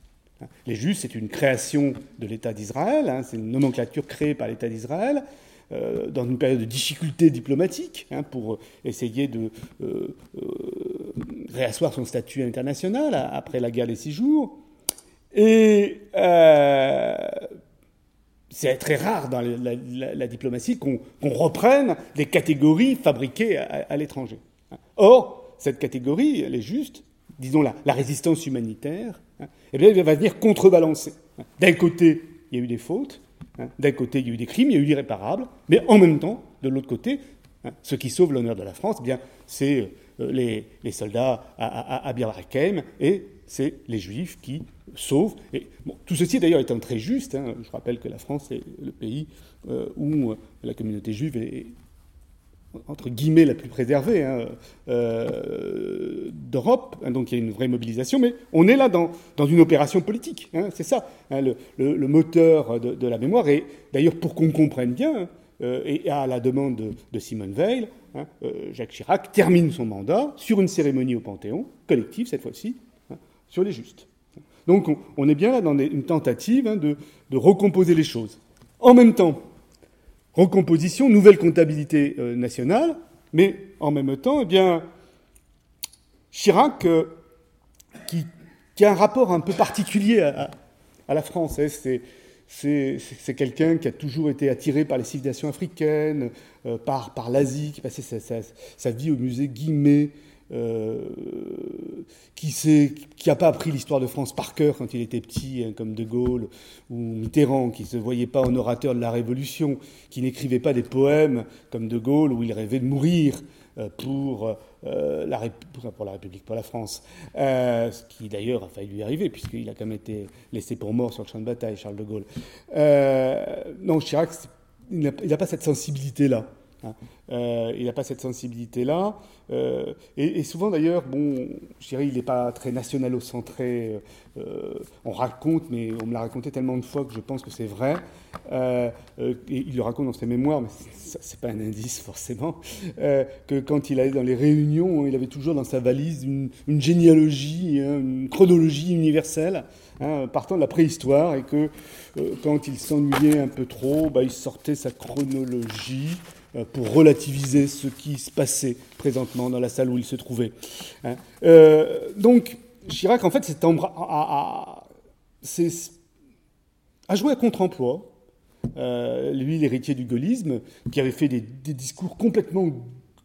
Les justes, c'est une création de l'État d'Israël, hein, c'est une nomenclature créée par l'État d'Israël, euh, dans une période de difficulté diplomatique hein, pour essayer de euh, euh, réasseoir son statut international après la guerre des six jours. Et c'est très rare dans la, diplomatie qu'on reprenne des catégories fabriquées à, l'étranger. Or, cette catégorie, elle est juste, disons la, résistance humanitaire, hein, eh bien, elle va venir contrebalancer. D'un côté, il y a eu des fautes, Hein. D'un côté, il y a eu des crimes, il y a eu l'irréparable, mais en même temps, de l'autre côté, hein, ce qui sauve l'honneur de la France, eh bien, c'est euh, les, soldats à, à, et c'est les Juifs qui sauvent. Et, tout ceci d'ailleurs étant très juste, je rappelle que la France est le pays euh, où euh, la communauté juive est, entre guillemets, la plus préservée hein, euh, d'Europe. Hein, donc il y a une vraie mobilisation, mais on est là dans, dans une opération politique. Hein, c'est ça, le, le, moteur de, la mémoire. Et d'ailleurs, pour qu'on comprenne bien, euh, et à la demande de, Simone Veil, euh, Jacques Chirac termine son mandat sur une cérémonie au Panthéon, collective cette fois-ci, sur les justes. Donc on, est bien là dans une tentative de, de recomposer les choses. En même temps, recomposition, nouvelle comptabilité euh, nationale, mais en même temps, eh bien, Chirac, euh, qui, a un rapport un peu particulier à, la France, hein, c'est quelqu'un qui a toujours été attiré par les civilisations africaines, euh, par, l'Asie, qui passait sa, sa, vie au musée Guimet, euh, qui n'a pas appris l'histoire de France par cœur quand il était petit, hein, comme De Gaulle ou Mitterrand, qui ne se voyait pas en orateur de la Révolution, qui n'écrivait pas des poèmes comme De Gaulle où il rêvait de mourir euh, euh, la, pour la République, pour la France, ce qui d'ailleurs a failli lui arriver, puisqu'il a quand même été laissé pour mort sur le champ de bataille, Charles de Gaulle. non, Chirac, il n'a pas cette sensibilité-là. Hein. Euh, il n'a pas cette sensibilité-là. Euh, et, souvent, d'ailleurs, bon, je dirais, il n'est pas très nationalo-centré. Euh, on raconte, mais on me l'a raconté tellement de fois que je pense que c'est vrai. et il le raconte dans ses mémoires, mais c'est pas un indice forcément, que quand il allait dans les réunions, il avait toujours dans sa valise une, généalogie, hein, une chronologie universelle. Hein, partant de la préhistoire, et que quand il s'ennuyait un peu trop, bah, il sortait sa chronologie, euh, pour relativiser ce qui se passait présentement dans la salle où il se trouvait. Hein. Euh, donc, Chirac, en fait, à, jouer à contre-emploi. Euh, lui, l'héritier du gaullisme, qui avait fait des, discours complètement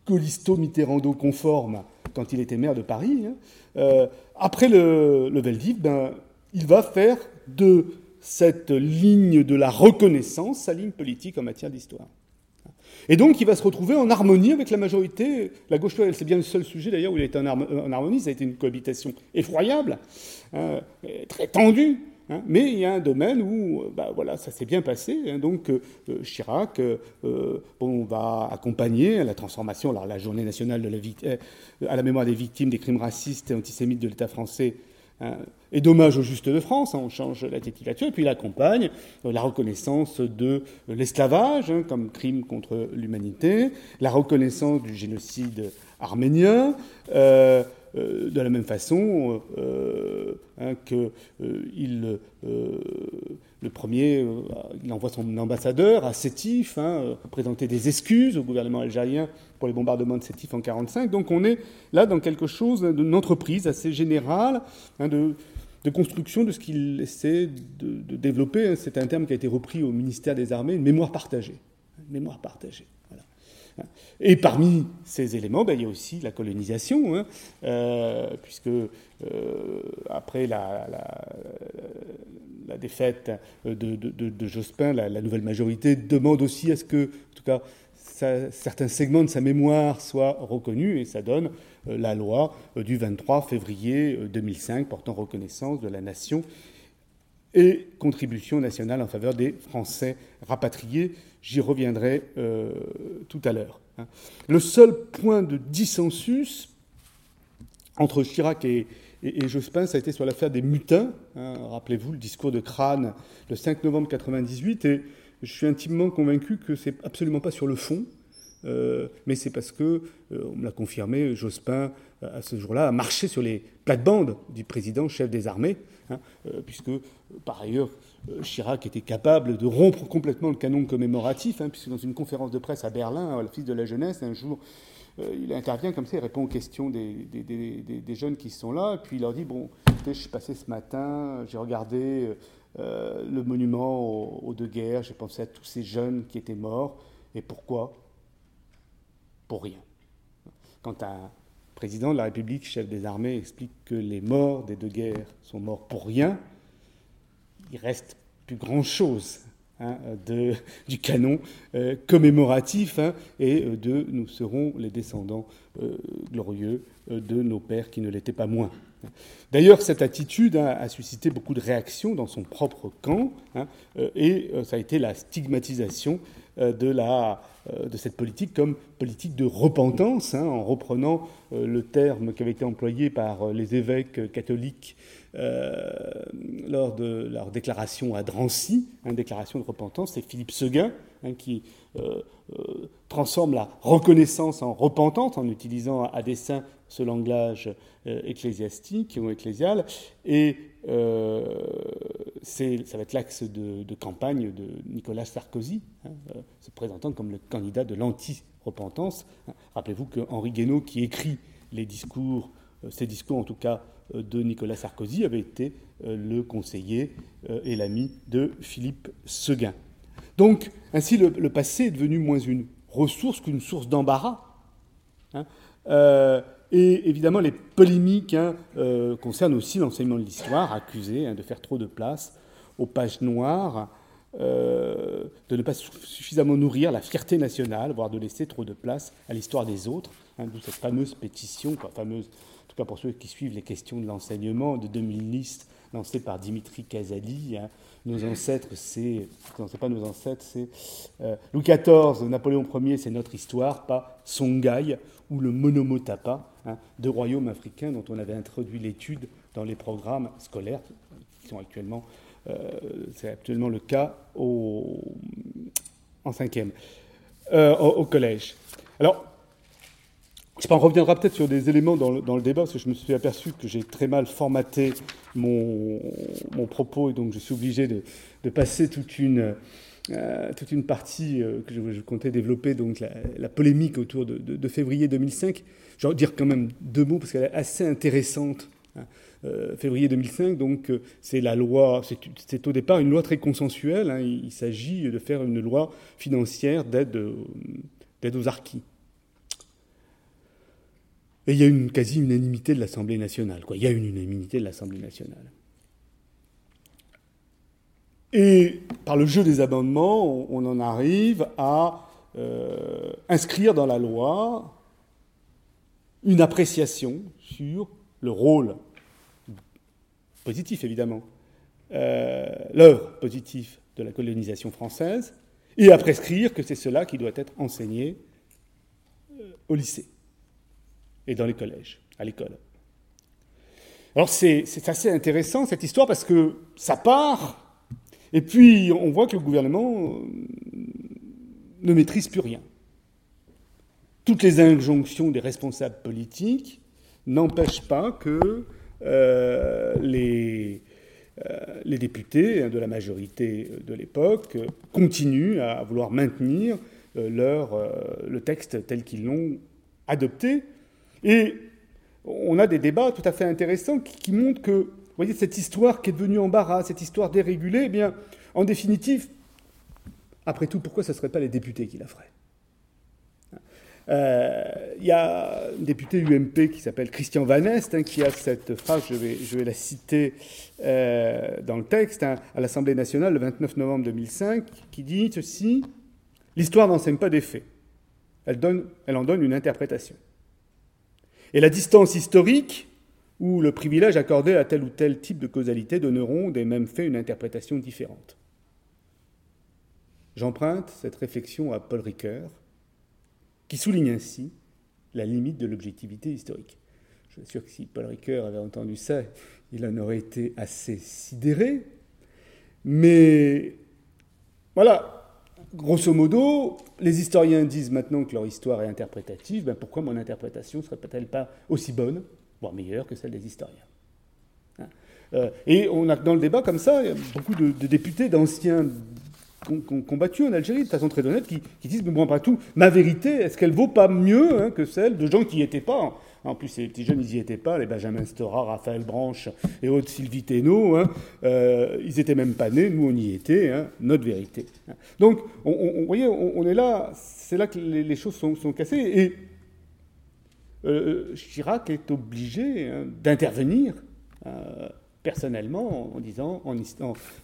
gaullisto-mitterrando-conformes quand il était maire de Paris, hein. après le, le Veldiv, ben, il va faire de cette ligne de la reconnaissance sa ligne politique en matière d'histoire. Et donc, il va se retrouver en harmonie avec la majorité. La gauche, c'est bien le seul sujet d'ailleurs où il a été en, harmonie. Ça a été une cohabitation effroyable, hein, très tendue. Hein. mais il y a un domaine où, bah, voilà, ça s'est bien passé. Hein. donc, euh, euh, Chirac, euh, va accompagner la transformation, alors la journée nationale à la mémoire des victimes des crimes racistes et antisémites de l'État français et dommage au juste de France, hein, on change la titulature, et puis il accompagne euh, la reconnaissance de l'esclavage hein, comme crime contre l'humanité, la reconnaissance du génocide arménien, euh, euh, de la même façon hein, que il, le premier, il envoie son ambassadeur à Sétif hein, présenter des excuses au gouvernement algérien pour les bombardements de Sétif en 1945. Donc on est là dans quelque chose d'une entreprise assez générale hein, de, construction de ce qu'il essaie de, développer. C'est un terme qui a été repris au ministère des Armées. Une mémoire partagée. Et parmi ces éléments, ben, il y a aussi la colonisation, hein, euh, puisque euh, après la, défaite de, Jospin, la, la, nouvelle majorité demande aussi à ce que, en tout cas, certains segments de sa mémoire soient reconnus et ça donne euh, la loi du 23 février 2005 euh, portant reconnaissance de la nation et contribution nationale en faveur des Français rapatriés. J'y reviendrai tout à l'heure. Hein. Le seul point de dissensus entre Chirac et, Jospin, ça a été sur l'affaire des mutins. Hein. Rappelez-vous le discours de Crâne le 5 novembre 1998 et je suis intimement convaincu que c'est absolument pas sur le fond, euh, mais c'est parce que, euh, on me l'a confirmé, Jospin, à ce jour-là, a marché sur les plates-bandes du président chef des armées, hein, euh, puisque, par ailleurs, Chirac était capable de rompre complètement le canon commémoratif, hein, puisque dans une conférence de presse à Berlin, à l'Office de la jeunesse, un jour, il intervient comme ça, il répond aux questions des, jeunes qui sont là, puis il leur dit, bon, je suis passé ce matin, j'ai regardé euh, le monument aux, deux guerres, j'ai pensé à tous ces jeunes qui étaient morts. Et pourquoi? Rien. Quand un président de la République, chef des armées, explique que les morts des deux guerres sont morts pour rien, il reste plus grand-chose hein, du canon euh, commémoratif hein, et euh, de nous serons les descendants glorieux de nos pères qui ne l'étaient pas moins. D'ailleurs, cette attitude hein, a suscité beaucoup de réactions dans son propre camp, hein, euh, et euh, ça a été la stigmatisation euh, de, la, de, cette politique comme politique de repentance, hein, en reprenant le terme qui avait été employé par les évêques catholiques lors de leur déclaration à Drancy, une déclaration de repentance, c'est Philippe Seguin qui transforme la reconnaissance en repentance en utilisant à dessein ce langage euh, ecclésiastique ou ecclésial. Et euh, ça va être l'axe de, campagne de Nicolas Sarkozy, hein, euh, se présentant comme le candidat de l'anti-repentance. Rappelez-vous que Henri Guénaud, qui écrit les discours, ces discours en tout cas de Nicolas Sarkozy, avait été le conseiller et l'ami de Philippe Seguin. Donc, ainsi, le, passé est devenu moins une ressource qu'une source d'embarras. Hein. Et évidemment, les polémiques hein, euh, concernent aussi l'enseignement de l'histoire, accusé hein, de faire trop de place aux pages noires, euh, de ne pas suffisamment nourrir la fierté nationale, voire de laisser trop de place à l'histoire des autres, hein, d'où cette fameuse pétition, en tout cas pour ceux qui suivent les questions de l'enseignement, de 2010 lancé par Dimitri Casali. Hein. Nos ancêtres, c'est. Non, c'est pas nos ancêtres, c'est. Euh, Louis XIV, Napoléon Ier, c'est notre histoire, pas Songhai ou le Monomotapa, hein, deux royaumes africains dont on avait introduit l'étude dans les programmes scolaires, qui sont actuellement. Euh, c'est actuellement le cas au, en cinquième, euh, au, au collège. Alors, on reviendra peut-être sur des éléments dans le, débat, parce que je me suis aperçu que j'ai très mal formaté mon, propos, et donc je suis obligé de, passer toute une, euh, partie euh, que je, comptais développer, donc la, polémique autour de, février 2005. Je vais dire quand même deux mots, parce qu'elle est assez intéressante. Hein. Euh, février 2005, donc c'est la loi, c'est au départ une loi très consensuelle. Hein. il, il s'agit de faire une loi financière d'aide aux archis. Et il y a une quasi-unanimité de l'Assemblée nationale. Quoi. Il y a une unanimité de l'Assemblée nationale. Et par le jeu des amendements, on, en arrive à euh, inscrire dans la loi une appréciation sur le rôle positif, évidemment, euh, l'œuvre positive de la colonisation française, et à prescrire que c'est cela qui doit être enseigné euh, au lycée et dans les collèges, à l'école. Alors c'est assez intéressant cette histoire parce que ça part, et puis on voit que le gouvernement euh, ne maîtrise plus rien. Toutes les injonctions des responsables politiques n'empêchent pas que euh, les, euh, les, députés de la majorité de l'époque continuent à vouloir maintenir leur, le texte tel qu'ils l'ont adopté, et on a des débats tout à fait intéressants qui, montrent que, vous voyez, cette histoire qui est devenue embarras, cette histoire dérégulée, eh bien, en définitive, après tout, pourquoi ce ne serait pas les députés qui la feraient? Euh, il y a un député UMP qui s'appelle Christian Van Est, hein, qui a cette phrase, je vais, la citer euh, dans le texte, hein, à l'Assemblée nationale le 29 novembre 2005, qui dit ceci L'histoire n'enseigne pas des faits, elle en donne une interprétation. Et la distance historique ou le privilège accordé à tel ou tel type de causalité donneront des mêmes faits une interprétation différente. J'emprunte cette réflexion à Paul Ricoeur, qui souligne ainsi la limite de l'objectivité historique. Je suis sûr que si Paul Ricoeur avait entendu ça, il en aurait été assez sidéré. Mais voilà, grosso modo, les historiens disent maintenant que leur histoire est interprétative, ben pourquoi mon interprétation ne serait-elle pas aussi bonne, voire meilleure que celle des historiens? Hein? Euh, Et on a dans le débat comme ça, il y a beaucoup de, députés, d'anciens combattus en Algérie, de façon très honnête, qui, disent, mais bon, pas tout, ma vérité, est-ce qu'elle vaut pas mieux hein, que celle de gens qui n'y étaient pas en plus, ces petits jeunes, ils n'y étaient pas, les Benjamin Stora, Raphaël Branche et autres Sylvie Thénault. Hein, euh, ils n'étaient même pas nés, nous on y était, hein, notre vérité. Donc, vous voyez, on, est là, c'est là que les, choses sont, cassées. Et euh, Chirac est obligé hein, d'intervenir. Euh, personnellement en disant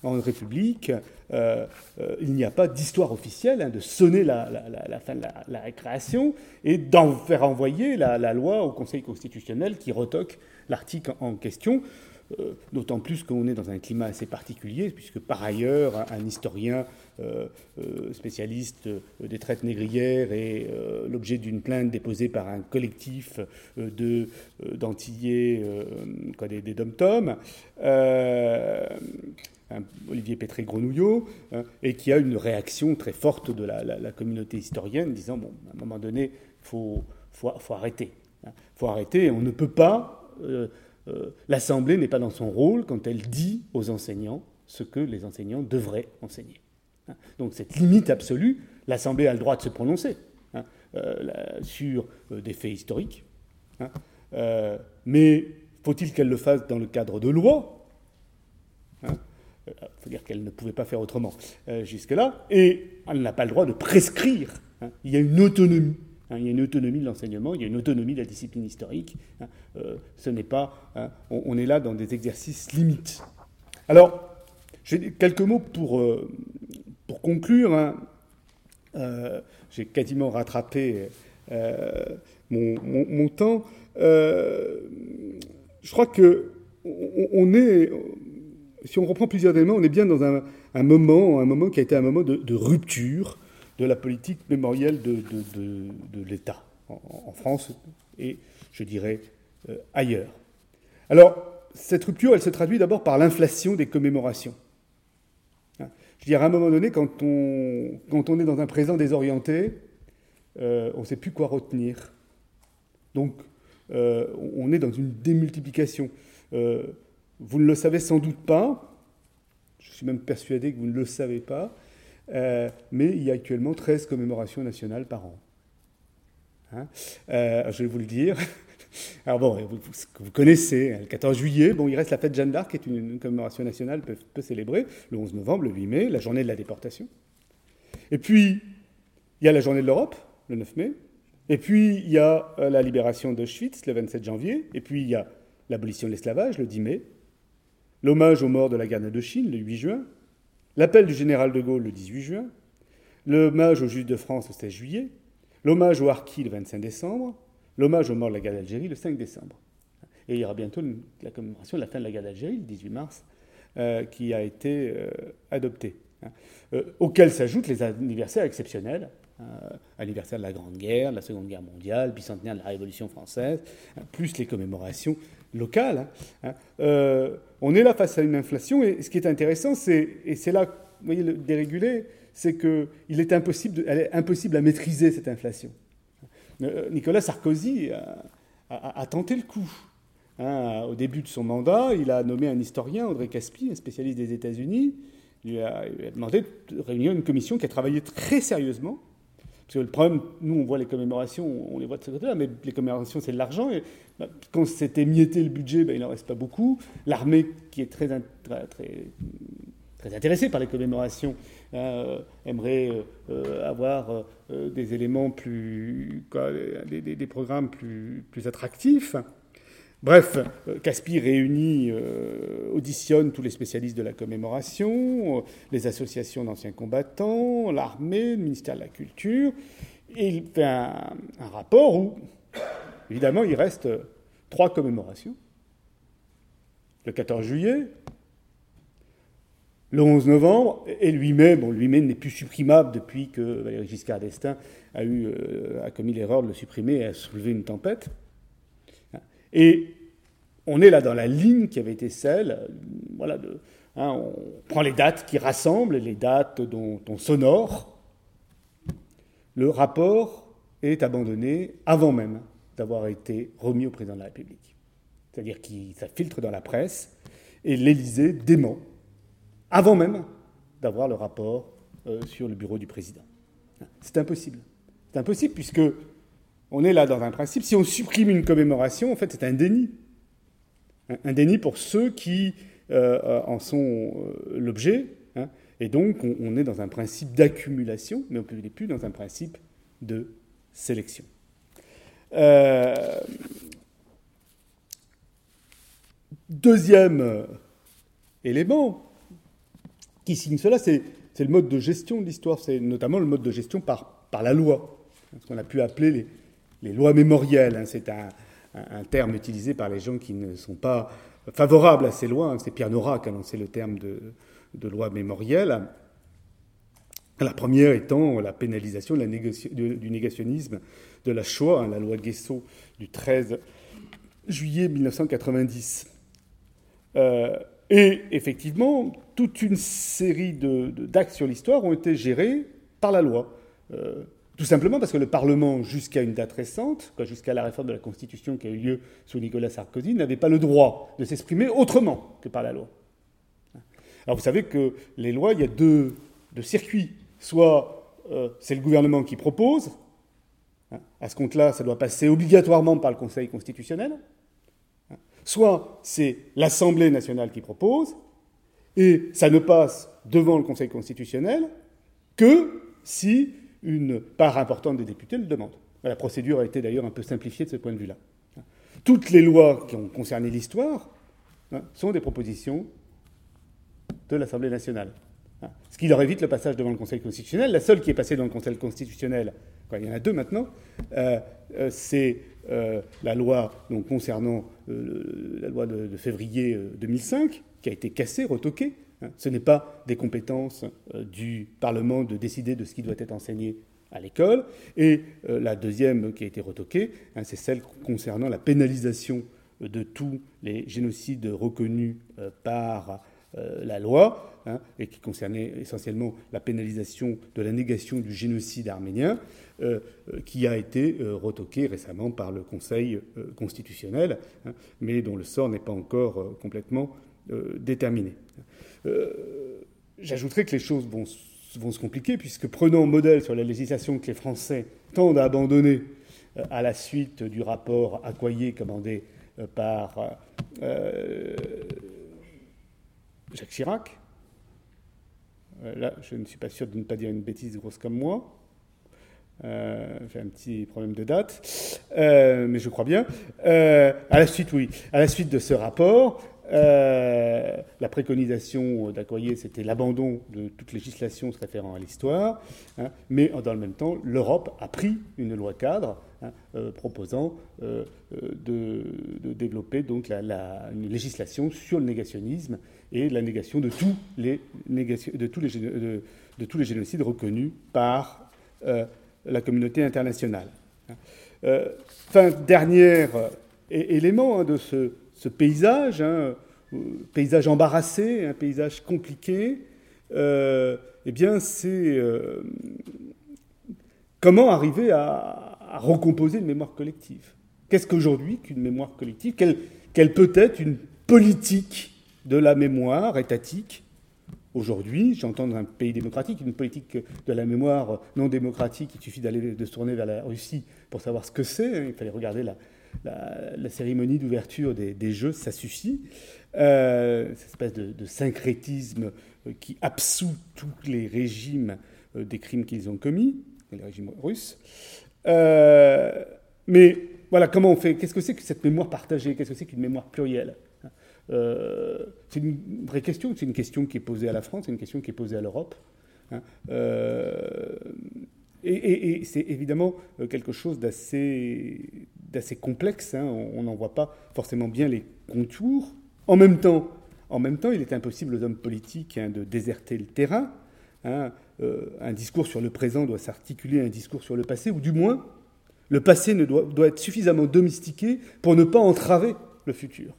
en, République, euh, euh, il n'y a pas d'histoire officielle, hein, de sonner la, fin de la, récréation et d'en faire envoyer la, loi au Conseil constitutionnel qui retoque l'article en question. Euh, d'autant plus qu'on est dans un climat assez particulier, puisque par ailleurs, un, historien spécialiste des traites négrières est l'objet d'une plainte déposée par un collectif de des, des dom Olivier Pétré-Grenouillot, hein, et qui a une réaction très forte de la, communauté historienne, disant bon, à un moment donné, il faut, faut, faut, arrêter. Hein. faut arrêter, on ne peut pas euh, l'Assemblée n'est pas dans son rôle quand elle dit aux enseignants ce que les enseignants devraient enseigner. Hein. Donc cette limite absolue, l'Assemblée a le droit de se prononcer hein, euh, sur euh, des faits historiques, hein. mais faut-il qu'elle le fasse dans le cadre de loi il faut dire qu'elle ne pouvait pas faire autrement jusque-là, et elle n'a pas le droit de prescrire. Il y a une autonomie il y a une autonomie de l'enseignement, il y a une autonomie de la discipline historique. Euh, ce n'est pas, hein, on, est là dans des exercices limites. Alors, j'ai quelques mots pour, euh, pour conclure. Euh, j'ai quasiment rattrapé mon, temps. je crois que on, est si on reprend plusieurs éléments, on est bien dans un, moment, un moment qui a été un moment de, rupture de la politique mémorielle de, l'État, en, France et, je dirais, euh, ailleurs. Alors, cette rupture, elle se traduit d'abord par l'inflation des commémorations. Je dirais, à un moment donné, quand on, quand on est dans un présent désorienté, euh, on ne sait plus quoi retenir. Donc, euh, on est dans une démultiplication. Vous ne le savez sans doute pas, je suis même persuadé que vous ne le savez pas, euh, mais il y a actuellement 13 commémorations nationales par an. Hein? Euh, je vais vous le dire. Alors bon, vous, connaissez, hein, le 14 juillet, bon, il reste la fête Jeanne d'Arc, qui est une, commémoration nationale peu, peu, célébrée, le 11 novembre, le 8 mai, la journée de la déportation. Et puis, il y a la journée de l'Europe, le 9 mai. Et puis, il y a euh, la libération d'Auschwitz, le 27 janvier. Et puis, il y a l'abolition de l'esclavage, le 10 mai l'hommage aux morts de la guerre d'Indochine le 8 juin, l'appel du général de Gaulle le 18 juin, l'hommage aux Juifs de France le 16 juillet, l'hommage aux Harkis le 25 décembre, l'hommage aux morts de la guerre d'Algérie le 5 décembre. Et il y aura bientôt la commémoration de la fin de la guerre d'Algérie, le 18 mars, euh, qui a été euh, adoptée. Hein. Euh, auxquels s'ajoutent les anniversaires exceptionnels, anniversaire de la Grande Guerre, de la Seconde Guerre mondiale, bicentenaire de la Révolution française, hein, plus les commémorations locales. Hein. On est là face à une inflation, et ce qui est intéressant, c'est, et c'est là, vous voyez, le dérégulé, c'est qu'il est impossible, elle est impossible à maîtriser cette inflation. Euh, Nicolas Sarkozy a, tenté le coup. Hein, au début de son mandat, il a nommé un historien, André Caspi, un spécialiste des États-Unis. Il, il a, demandé de réunir une commission qui a travaillé très sérieusement parce que le problème, nous, on voit les commémorations, on les voit de ce côté-là, mais les commémorations, c'est de l'argent. Bah, quand c'était émietté le budget, bah, il n'en reste pas beaucoup. L'armée, qui est très, intéressée par les commémorations, euh, aimerait euh, avoir euh, des éléments plus. des, programmes plus, plus attractifs. Bref, Caspi réunit, auditionne tous les spécialistes de la commémoration, les associations d'anciens combattants, l'armée, le ministère de la Culture, et il fait un, rapport où, évidemment, il reste trois commémorations. Le 14 juillet, le 11 novembre, et le 8 mai, bon, le 8 mai n'est plus supprimable depuis que Valéry Giscard d'Estaing euh, a commis l'erreur de le supprimer et a soulevé une tempête. Et on est là dans la ligne qui avait été celle, voilà, hein, on prend les dates qui rassemblent, les dates dont on s'honore. Le rapport est abandonné avant même d'avoir été remis au président de la République. C'est-à-dire qu'il ça filtre dans la presse et l'Élysée dément avant même d'avoir le rapport euh, sur le bureau du président. C'est impossible. C'est impossible puisque on est là dans un principe. Si on supprime une commémoration, en fait, c'est un déni. Un déni pour ceux qui euh, en sont euh, l'objet. Hein. et donc, on, est dans un principe d'accumulation, mais on n'est plus dans un principe de sélection. Deuxième élément qui signe cela, c'est le mode de gestion de l'histoire, c'est notamment le mode de gestion par, la loi, ce qu'on a pu appeler les, lois mémorielles. Hein, c'est un, terme utilisé par les gens qui ne sont pas favorables à ces lois. Hein. c'est Pierre Nora qui a lancé le terme de, loi mémorielle. La première étant la pénalisation du négationnisme de la Shoah, hein, la loi Guesso du 13 juillet 1990. Euh, et effectivement, toute une série d'actes sur l'histoire ont été gérés par la loi. Euh, tout simplement parce que le Parlement, jusqu'à une date récente, jusqu'à la réforme de la Constitution qui a eu lieu sous Nicolas Sarkozy, n'avait pas le droit de s'exprimer autrement que par la loi. Alors vous savez que les lois, il y a deux, circuits. Soit euh, c'est le gouvernement qui propose, hein, à ce compte-là, ça doit passer obligatoirement par le Conseil constitutionnel. Soit c'est l'Assemblée nationale qui propose, et ça ne passe devant le Conseil constitutionnel que si une part importante des députés le demande. La procédure a été d'ailleurs un peu simplifiée de ce point de vue-là. Toutes les lois qui ont concerné l'histoire hein, sont des propositions de l'Assemblée nationale. Hein. Ce qui leur évite le passage devant le Conseil constitutionnel. La seule qui est passée dans le Conseil constitutionnel, il y en a deux maintenant, euh, euh, c'est euh, la loi concernant la loi de, février 2005, qui a été cassé, retoqué. Hein. Ce n'est pas des compétences du Parlement de décider de ce qui doit être enseigné à l'école. Et la deuxième qui a été retoquée, hein, c'est celle concernant la pénalisation de tous les génocides reconnus par la loi, hein, et qui concernait essentiellement la pénalisation de la négation du génocide arménien, euh, euh, qui a été euh, retoqué récemment par le Conseil constitutionnel, hein, mais dont le sort n'est pas encore complètement déterminé. J'ajouterai que les choses vont, se compliquer, puisque prenant modèle sur la législation que les Français tendent à abandonner à la suite du rapport Accoyer commandé par Jacques Chirac, euh, là, je ne suis pas sûr de ne pas dire une bêtise grosse comme moi. Euh, j'ai un petit problème de date, euh, mais je crois bien. à la suite, oui, à la suite de ce rapport, la préconisation d'Accoyer, c'était l'abandon de toute législation se référant à l'histoire, hein, mais dans le même temps, l'Europe a pris une loi cadre hein, proposant de, développer donc une législation sur le négationnisme et la négation de, tous les génocides reconnus par euh, la communauté internationale. Euh, dernier euh, élément hein, de ce, paysage, hein, paysage embarrassé, un paysage compliqué, eh c'est comment arriver à, recomposer une mémoire collective? Qu'est-ce qu'aujourd'hui qu'une mémoire collective? Quelle peut être une politique de la mémoire étatique. Aujourd'hui, j'entends dans un pays démocratique une politique de la mémoire non démocratique. Il suffit d'aller de se tourner vers la Russie pour savoir ce que c'est. Il fallait regarder la, cérémonie d'ouverture des, Jeux, ça suffit. Euh, cette espèce de, syncrétisme qui absout tous les régimes euh, des crimes qu'ils ont commis, les régimes russes. Euh, mais voilà, comment on fait? Qu'est-ce que c'est que cette mémoire partagée? Qu'est-ce que c'est qu'une mémoire plurielle? Euh, c'est une vraie question, c'est une question qui est posée à la France, c'est une question qui est posée à l'Europe. Hein. Euh, et, c'est évidemment euh, quelque chose d'assez, complexe, hein. on n'en voit pas forcément bien les contours. En même temps, en même temps il est impossible aux hommes politiques hein, de déserter le terrain. un discours sur le présent doit s'articuler à un discours sur le passé, ou du moins, le passé ne doit être suffisamment domestiqué pour ne pas entraver le futur.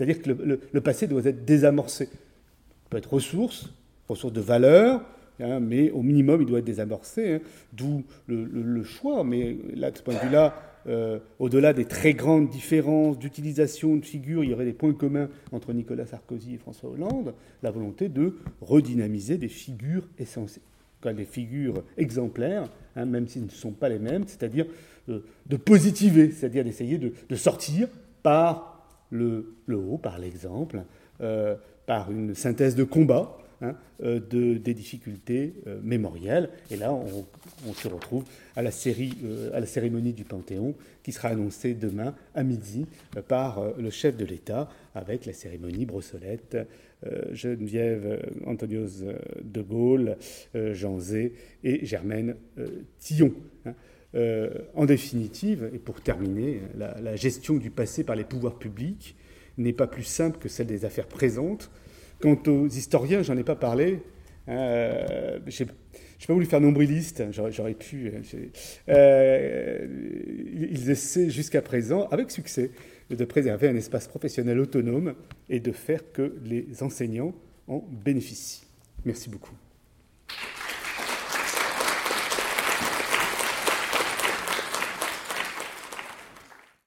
C'est-à-dire que le, passé doit être désamorcé. Il peut être ressource, ressource de valeur, hein, mais au minimum, il doit être désamorcé. Hein. D'où le, choix. Mais là, de ce point de vue-là, euh, au-delà des très grandes différences d'utilisation de figures, il y aurait des points communs entre Nicolas Sarkozy et François Hollande, la volonté de redynamiser des figures essentielles, des figures exemplaires, hein, même s'ils ne sont pas les mêmes, c'est-à-dire euh, de positiver, c'est-à-dire d'essayer de, de, sortir par le, haut, par l'exemple, euh, par une synthèse de combat hein, euh, de, des difficultés euh, mémorielles. Et là, on, se retrouve à la, série, à la cérémonie du Panthéon qui sera annoncée demain à midi par le chef de l'État avec la cérémonie Brossolette. Geneviève Antonios de Gaulle, Jean Zé et Germaine Tillon. Hein. Euh, en définitive, et pour terminer, la, gestion du passé par les pouvoirs publics n'est pas plus simple que celle des affaires présentes. Quant aux historiens, j'en ai pas parlé. Euh, je n'ai pas voulu faire nombriliste, j'aurais pu. Euh, ils essaient jusqu'à présent, avec succès, de préserver un espace professionnel autonome et de faire que les enseignants en bénéficient. Merci beaucoup.